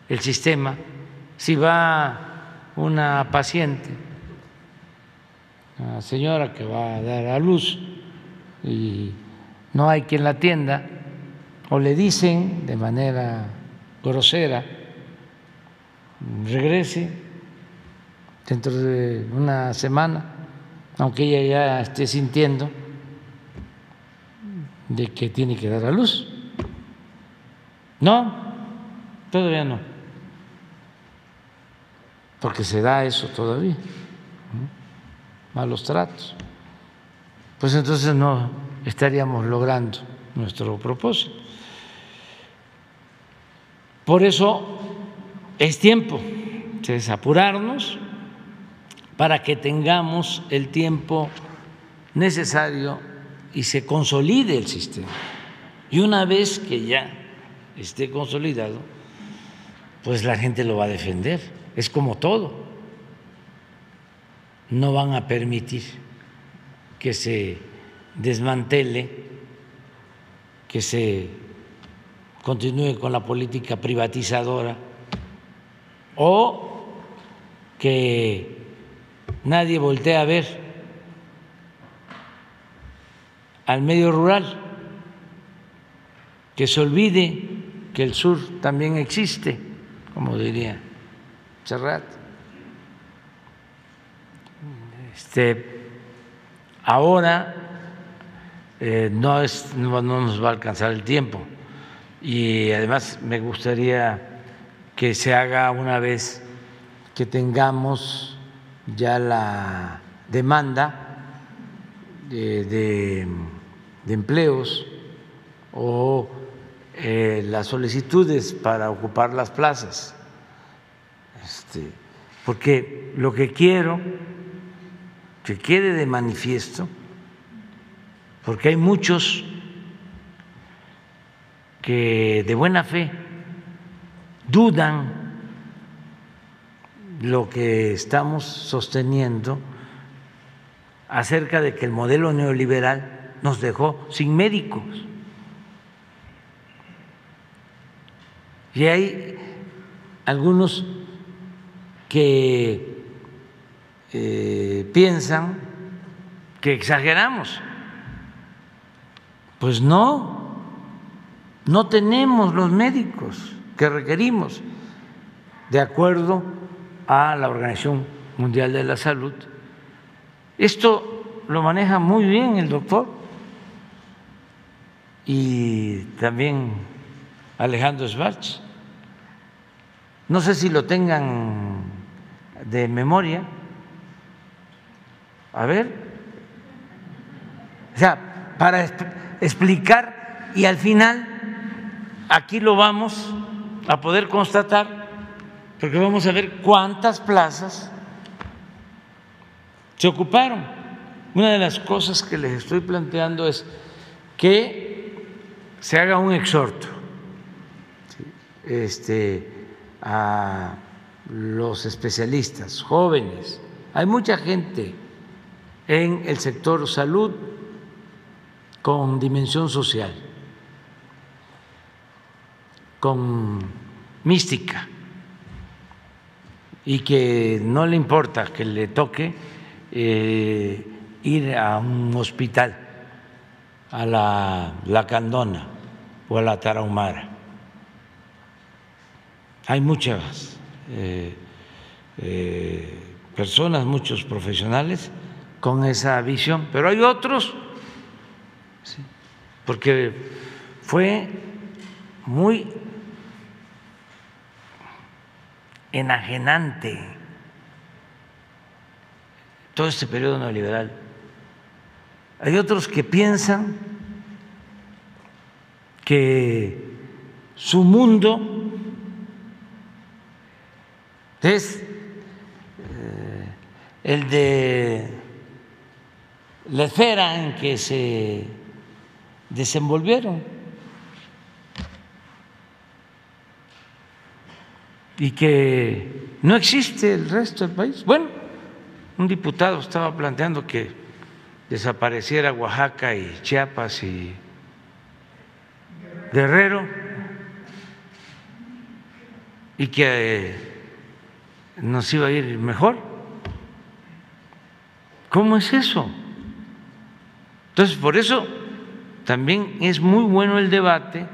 el sistema, si va una paciente, una señora que va a dar a luz y no hay quien la atienda, o le dicen de manera grosera, regrese dentro de una semana, aunque ella ya esté sintiendo de que tiene que dar a luz. No, todavía no, porque se da eso todavía, malos tratos. Pues entonces no estaríamos logrando nuestro propósito. Por eso es tiempo de apurarnos para que tengamos el tiempo necesario y se consolide el sistema. Y una vez que ya esté consolidado, pues la gente lo va a defender. Es como todo. No van a permitir que se desmantele, que se continúe con la política privatizadora o que nadie voltee a ver al medio rural, que se olvide que el sur también existe, como diría Serrat. Este, ahora eh, no, es, no nos va a alcanzar el tiempo y además me gustaría que se haga una vez que tengamos ya la demanda de de empleos o eh, las solicitudes para ocupar las plazas. Porque lo que quiero que quede de manifiesto, porque hay muchos que de buena fe dudan lo que estamos sosteniendo acerca de que el modelo neoliberal nos dejó sin médicos. Y hay algunos que eh, piensan que exageramos. Pues no, no tenemos los médicos que requerimos, de acuerdo a la Organización Mundial de la Salud. Esto lo maneja muy bien el doctor y también Alejandro Schwartz. No sé si lo tengan de memoria. A ver. O sea, para explicar y al final aquí lo vamos a poder constatar porque vamos a ver cuántas plazas se ocuparon. Una de las cosas que les estoy planteando es que se haga un exhorto este, a los especialistas jóvenes. Hay mucha gente en el sector salud con dimensión social, con mística, y que no le importa que le toque eh, ir a un hospital a la, la Candona o a la Tarahumara. Hay muchas eh, eh, personas, muchos profesionales con esa visión, pero hay otros, porque fue muy enajenante todo este periodo neoliberal. Hay otros que piensan que su mundo es eh, el de la esfera en que se desenvolvieron. y que no existe el resto del país. Bueno, un diputado estaba planteando que desapareciera Oaxaca y Chiapas y Guerrero y que nos iba a ir mejor. ¿Cómo es eso? Entonces, por eso también es muy bueno el debate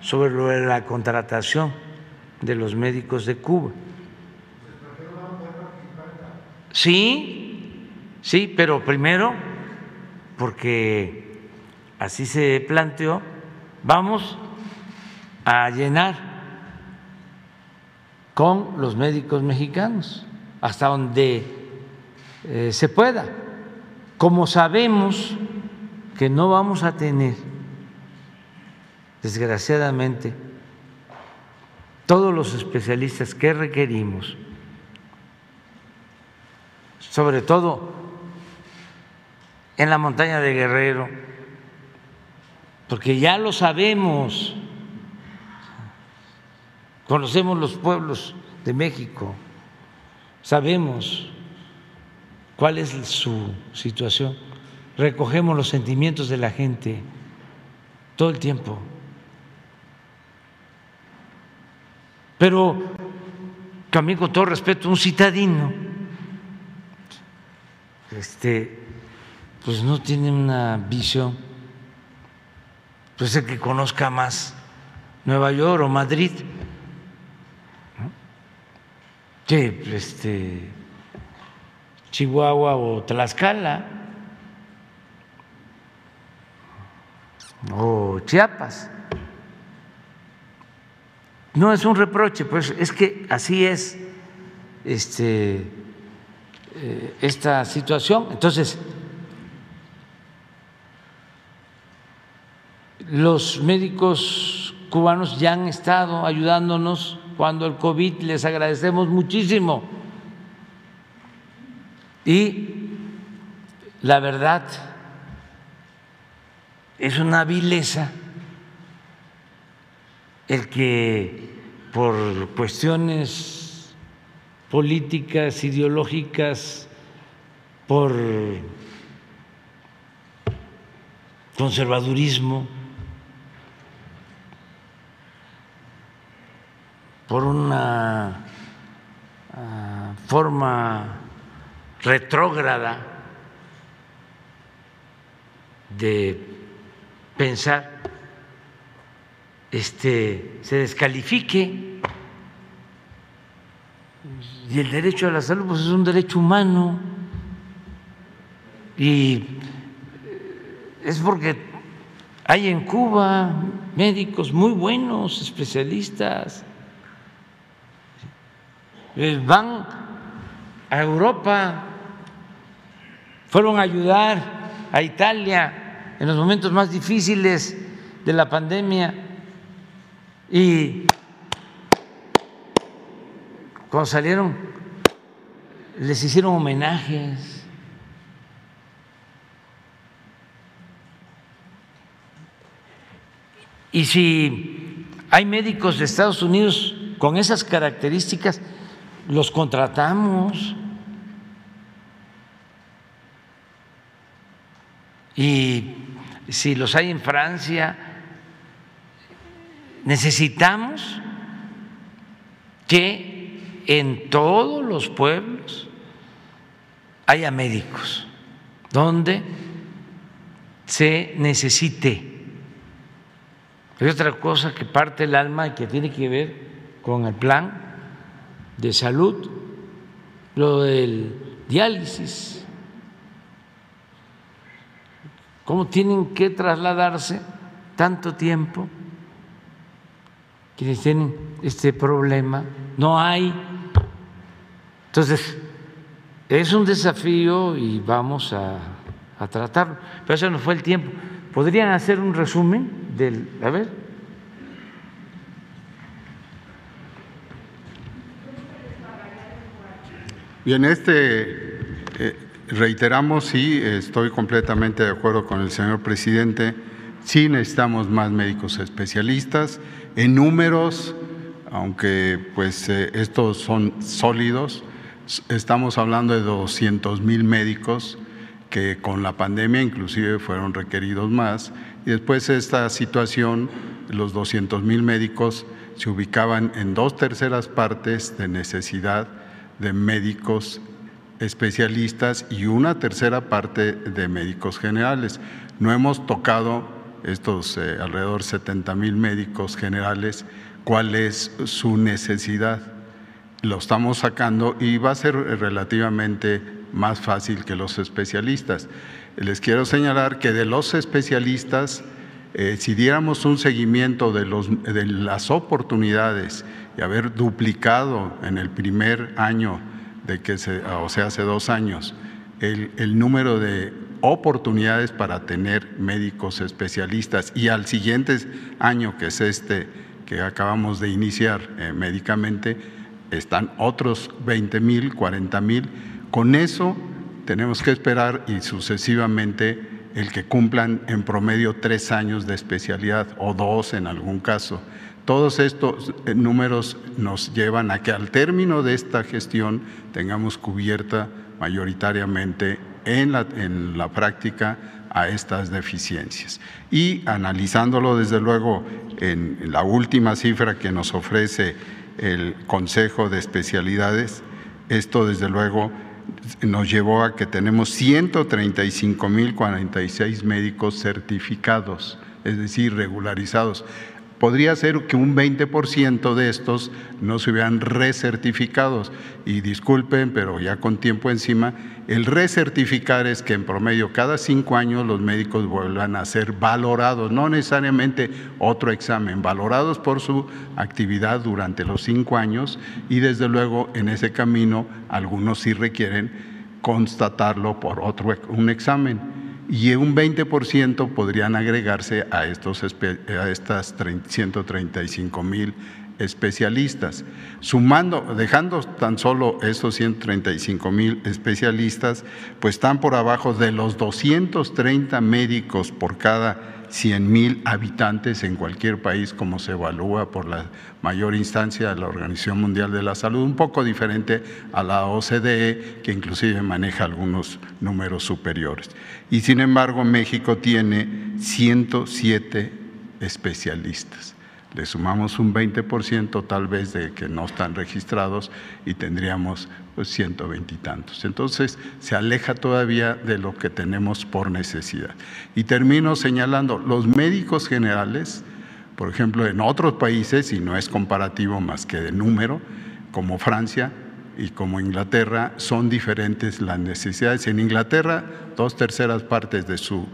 sobre lo de la contratación de los médicos de Cuba. Sí, sí, pero primero, porque así se planteó, vamos a llenar con los médicos mexicanos hasta donde eh, se pueda. Como sabemos que no vamos a tener, desgraciadamente, todos los especialistas que requerimos, sobre todo en la montaña de Guerrero, porque ya lo sabemos, conocemos los pueblos de México, sabemos cuál es su situación. Recogemos los sentimientos de la gente todo el tiempo. Pero también con todo respeto, un citadino, este, pues no tiene una visión, pues el que conozca más Nueva York o Madrid, que este, Chihuahua o Tlaxcala. o Chiapas. No es un reproche, pues es que así es este, eh, esta situación. Entonces, los médicos cubanos ya han estado ayudándonos cuando el COVID, les agradecemos muchísimo. Y la verdad, es una vileza el que por cuestiones políticas, ideológicas, por conservadurismo, por una ah, forma retrógrada de pensar este, se descalifique. Y el derecho a la salud pues, es un derecho humano. Y es porque hay en Cuba médicos muy buenos, especialistas. Eh, van a Europa, fueron a ayudar a Italia en los momentos más difíciles de la pandemia y cuando salieron les hicieron homenajes. Y si hay médicos de Estados Unidos con esas características, los contratamos. Y si los hay en Francia, necesitamos que en todos los pueblos haya médicos donde se necesite. Hay otra cosa que parte el alma y que tiene que ver con el plan de salud, lo del diálisis cómo tienen que trasladarse tanto tiempo quienes tienen este problema, no hay. Entonces, es un desafío y vamos a, a tratarlo. Pero eso no fue el tiempo. ¿Podrían hacer un resumen del... A ver. Bien, este eh, reiteramos, sí, estoy completamente de acuerdo con el señor presidente, sí necesitamos más médicos especialistas. En números aunque pues eh, estos son sólidos, estamos hablando de 200 mil médicos que con la pandemia inclusive fueron requeridos más y después esta situación, los 200 mil médicos se ubicaban en dos terceras partes de necesidad de médicos especialistas y una tercera parte de médicos generales. No hemos tocado estos eh, alrededor 70 mil médicos generales, cuál es su necesidad. Lo estamos sacando y va a ser relativamente más fácil que los especialistas. Les quiero señalar que de los especialistas, eh, si diéramos un seguimiento de, los, las oportunidades y haber duplicado en el primer año de que se, o sea, hace dos años, el, el número de oportunidades para tener médicos especialistas y al siguiente año, que es este que acabamos de iniciar eh, médicamente, están otros 20 mil, 40 mil. Con eso tenemos que esperar y sucesivamente el que cumplan en promedio tres años de especialidad o dos en algún caso. Todos estos eh, números nos llevan a que al término de esta gestión tengamos cubierta mayoritariamente en la, en la práctica a estas deficiencias. Y analizándolo desde luego en la última cifra que nos ofrece el Consejo de Especialidades, esto desde luego nos llevó a que tenemos 135.046 médicos certificados, es decir, regularizados podría ser que un 20% de estos no se hubieran recertificados. Y disculpen, pero ya con tiempo encima, el recertificar es que en promedio cada cinco años los médicos vuelvan a ser valorados, no necesariamente otro examen, valorados por su actividad durante los cinco años y desde luego en ese camino algunos sí requieren constatarlo por otro un examen y un 20% podrían agregarse a, estos, a estas 135 mil especialistas. Sumando, dejando tan solo esos 135 mil especialistas, pues están por abajo de los 230 médicos por cada 100 mil habitantes en cualquier país, como se evalúa por la mayor instancia de la Organización Mundial de la Salud, un poco diferente a la OCDE, que inclusive maneja algunos números superiores. Y sin embargo, México tiene 107 especialistas. Le sumamos un 20% tal vez de que no están registrados y tendríamos pues 120 y tantos. Entonces se aleja todavía de lo que tenemos por necesidad. Y termino señalando, los médicos generales, por ejemplo, en otros países, y no es comparativo más que de número, como Francia y como Inglaterra, son diferentes las necesidades. En Inglaterra, dos terceras partes de su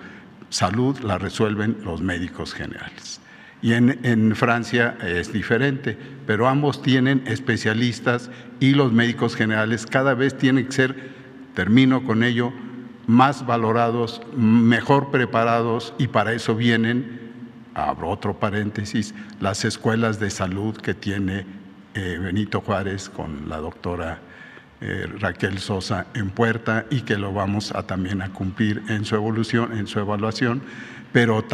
salud la resuelven los médicos generales y en, Francia es diferente, pero ambos tienen especialistas y los médicos generales cada vez tienen que ser, termino con ello, más valorados, mejor preparados y para eso vienen, abro otro paréntesis, las escuelas de salud que tiene eh, Benito Juárez con la doctora eh, Raquel Sosa en puerta y que lo vamos a también a cumplir en su evolución, en su evaluación pero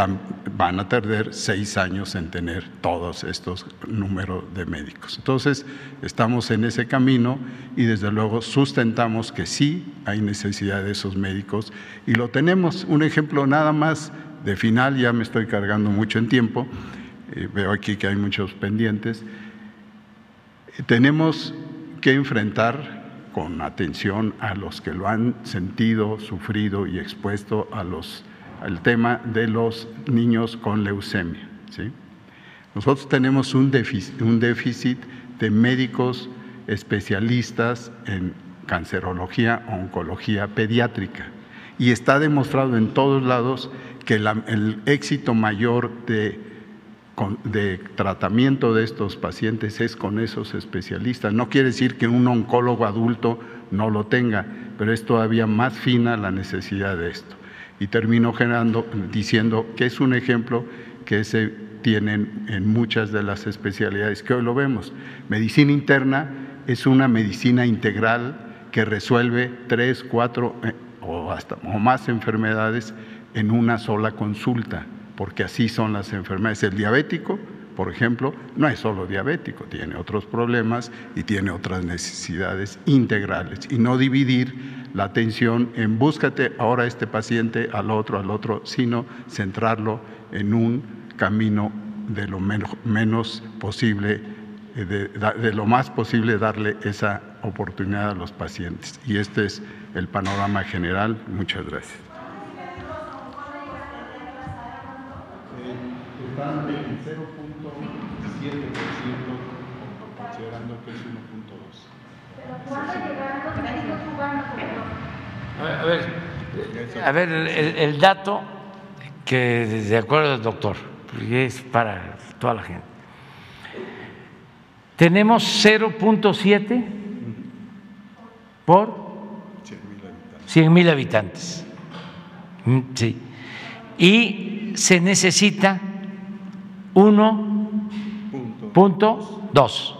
van a tardar seis años en tener todos estos números de médicos. Entonces, estamos en ese camino y desde luego sustentamos que sí hay necesidad de esos médicos y lo tenemos. Un ejemplo nada más de final, ya me estoy cargando mucho en tiempo, eh, veo aquí que hay muchos pendientes. Tenemos que enfrentar con atención a los que lo han sentido, sufrido y expuesto a los el tema de los niños con leucemia. ¿sí? Nosotros tenemos un déficit, de médicos especialistas en cancerología, oncología pediátrica. Y está demostrado en todos lados que el éxito mayor de, tratamiento de estos pacientes es con esos especialistas. No quiere decir que un oncólogo adulto no lo tenga, pero es todavía más fina la necesidad de esto y termino generando, diciendo que es un ejemplo que se tienen en muchas de las especialidades que hoy lo vemos. Medicina interna es una medicina integral que resuelve tres, cuatro eh, o hasta o más enfermedades en una sola consulta, porque así son las enfermedades. El diabético por ejemplo, no es solo diabético, tiene otros problemas y tiene otras necesidades integrales y no dividir la atención en búscate ahora este paciente al otro, al otro, sino centrarlo en un camino de lo menos, posible, eh, de, lo más posible darle esa oportunidad a los pacientes. Y este es el panorama general. Muchas gracias. 0.7%, considerando que es 1.2. A ver, a ver el, el, dato que de acuerdo al doctor, porque es para toda la gente. Tenemos 0.7 por 100 mil habitantes. Mm, sí. Y se necesita 1.2.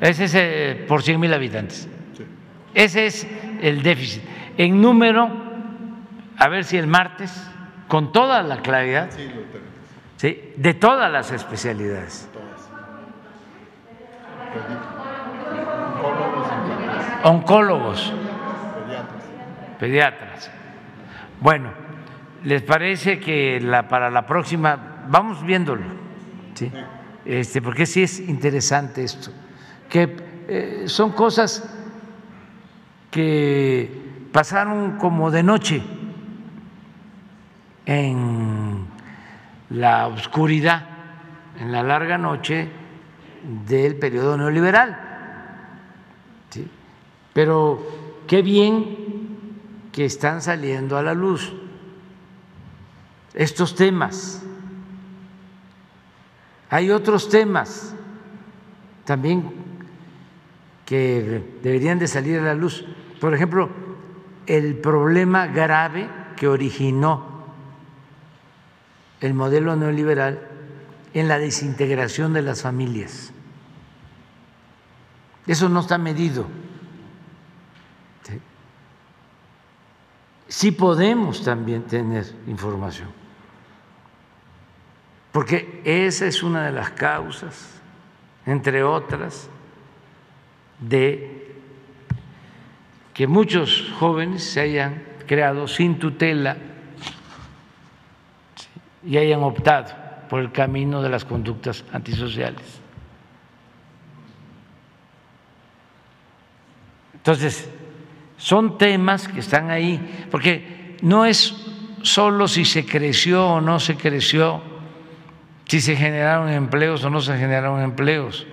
Ese es eh, por 100 mil habitantes. Ese es el déficit. En número, a ver si el martes, con toda la claridad, sí, de todas las especialidades. Oncólogos, pediatras. Bueno, ¿les parece que la, para la próxima, vamos viéndolo, ¿sí? este, porque sí es interesante esto, que eh, son cosas que pasaron como de noche en la oscuridad, en la larga noche del periodo neoliberal. ¿sí? Pero qué bien que están saliendo a la luz estos temas. Hay otros temas también que deberían de salir a la luz. Por ejemplo, el problema grave que originó el modelo neoliberal en la desintegración de las familias. Eso no está medido. Sí podemos también tener información, porque esa es una de las causas, entre otras, de que muchos jóvenes se hayan creado sin tutela y hayan optado por el camino de las conductas antisociales. Entonces, son temas que están ahí, porque no es solo si se creció o no se creció, si se generaron empleos o no se generaron empleos,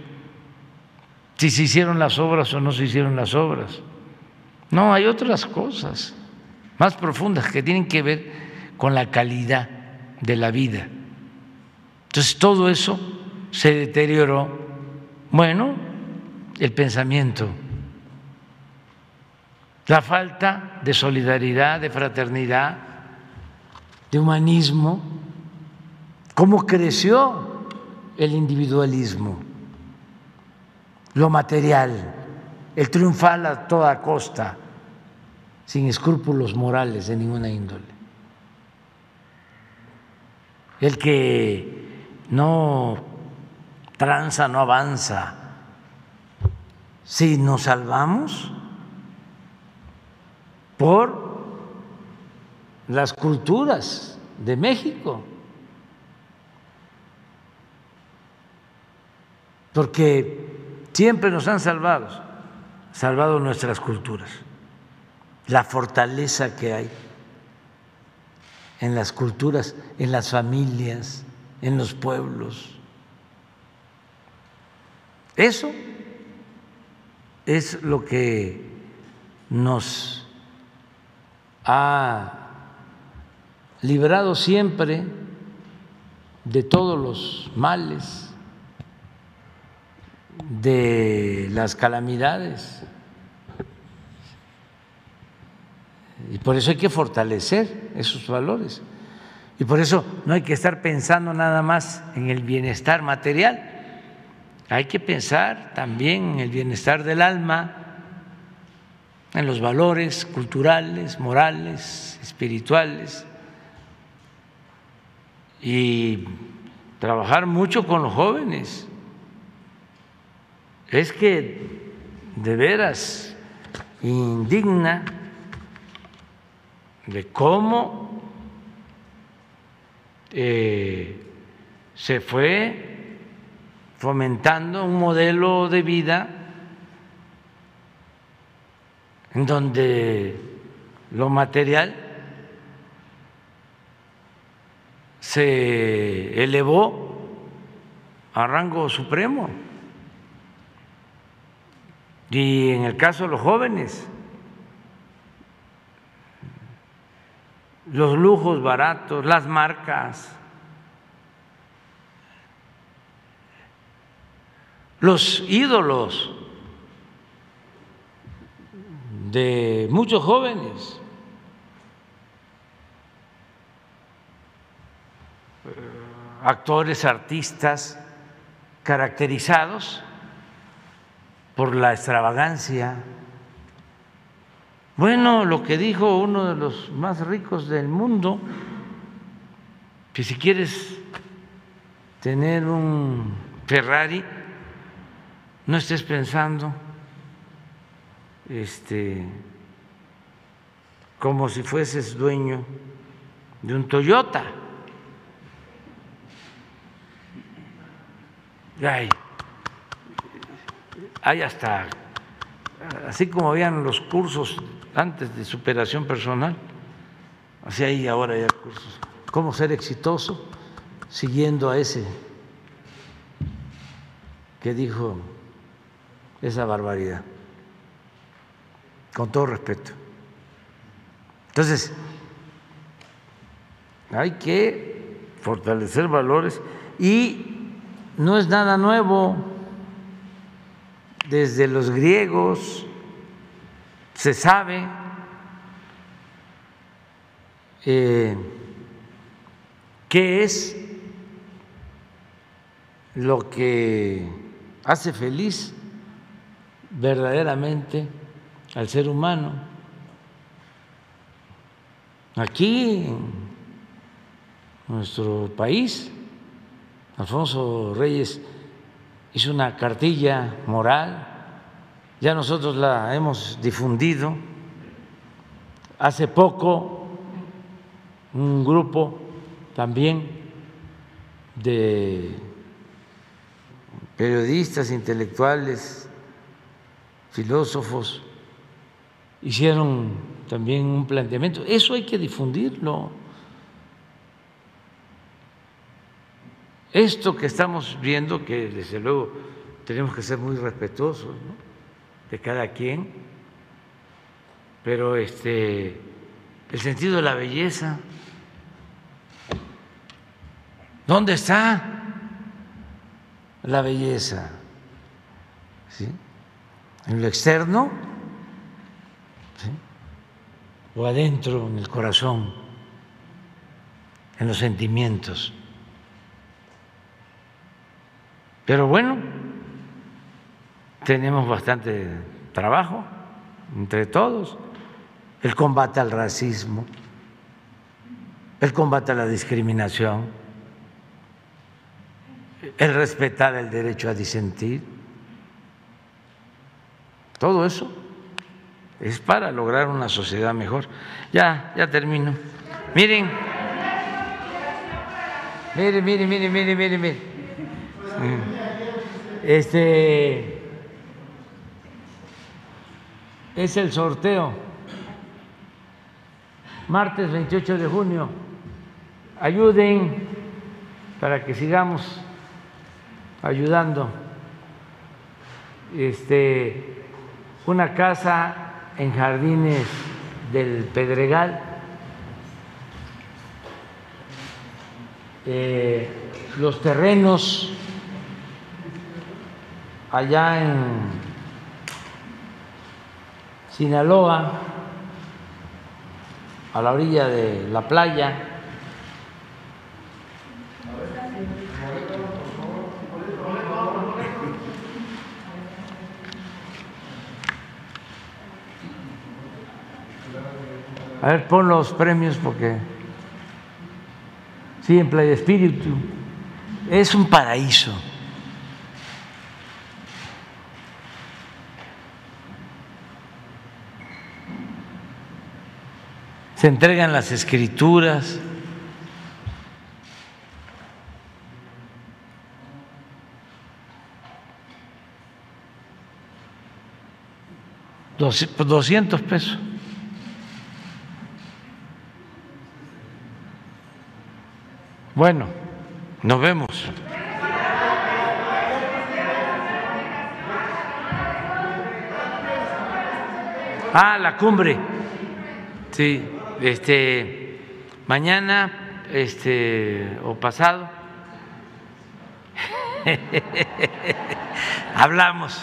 si se hicieron las obras o no se hicieron las obras. No, hay otras cosas más profundas que tienen que ver con la calidad de la vida. Entonces todo eso se deterioró. Bueno, el pensamiento, la falta de solidaridad, de fraternidad, de humanismo, cómo creció el individualismo, lo material, el triunfal a toda costa, sin escrúpulos morales de ninguna índole. El que no tranza, no avanza. Si nos salvamos por las culturas de México, porque siempre nos han salvado, salvado nuestras culturas, la fortaleza que hay en las culturas, en las familias, en los pueblos. Eso es lo que nos ha librado siempre de todos los males, de las calamidades. Y por eso hay que fortalecer esos valores. Y por eso no hay que estar pensando nada más en el bienestar material, hay que pensar también en el bienestar del alma, en los valores culturales, morales, espirituales. y trabajar mucho con los jóvenes. Es que de veras indigna de cómo eh, se fue fomentando un modelo de vida en donde lo material se elevó a rango supremo. Y en el caso de los jóvenes, los lujos baratos, las marcas, los ídolos de muchos jóvenes. actores, artistas caracterizados por la extravagancia. Bueno, lo que dijo uno de los más ricos del mundo, que si quieres tener un Ferrari, no estés pensando este como si fueses dueño de un Toyota. Hay hay hasta, así como habían los cursos antes de superación personal, así hay ahora ya cursos, cómo ser exitoso siguiendo a ese que dijo esa barbaridad, con todo respeto. Entonces, hay que fortalecer valores y no es nada nuevo desde los griegos se sabe eh, qué es lo que hace feliz verdaderamente al ser humano. Aquí, en nuestro país, Alfonso Reyes hizo una cartilla moral, ya nosotros la hemos difundido. Hace poco un grupo también de periodistas, intelectuales, filósofos, hicieron también un planteamiento. Eso hay que difundirlo. Esto que estamos viendo, que desde luego tenemos que ser muy respetuosos de cada quien, pero este, el sentido de la belleza, ¿dónde está la belleza? ¿Sí? ¿En lo externo? ¿O adentro, en el corazón, en los sentimientos? Pero bueno, tenemos bastante trabajo entre todos, el combate al racismo, el combate a la discriminación, el respetar el derecho a disentir. Todo eso es para lograr una sociedad mejor. Ya, ya termino. Miren, miren, miren, miren, miren, miren. miren. Este es el sorteo. Martes 28 de junio. Ayuden para que sigamos ayudando. Este una casa en Jardines del Pedregal. Eh, los terrenos allá en Sinaloa, a la orilla de la playa. A ver, pon los premios porque Sí, en Playa Espíritu. Es un paraíso. Se entregan las escrituras. Doscientos pesos. Bueno, nos vemos. Ah, la cumbre. Sí, este mañana este o pasado. Hablamos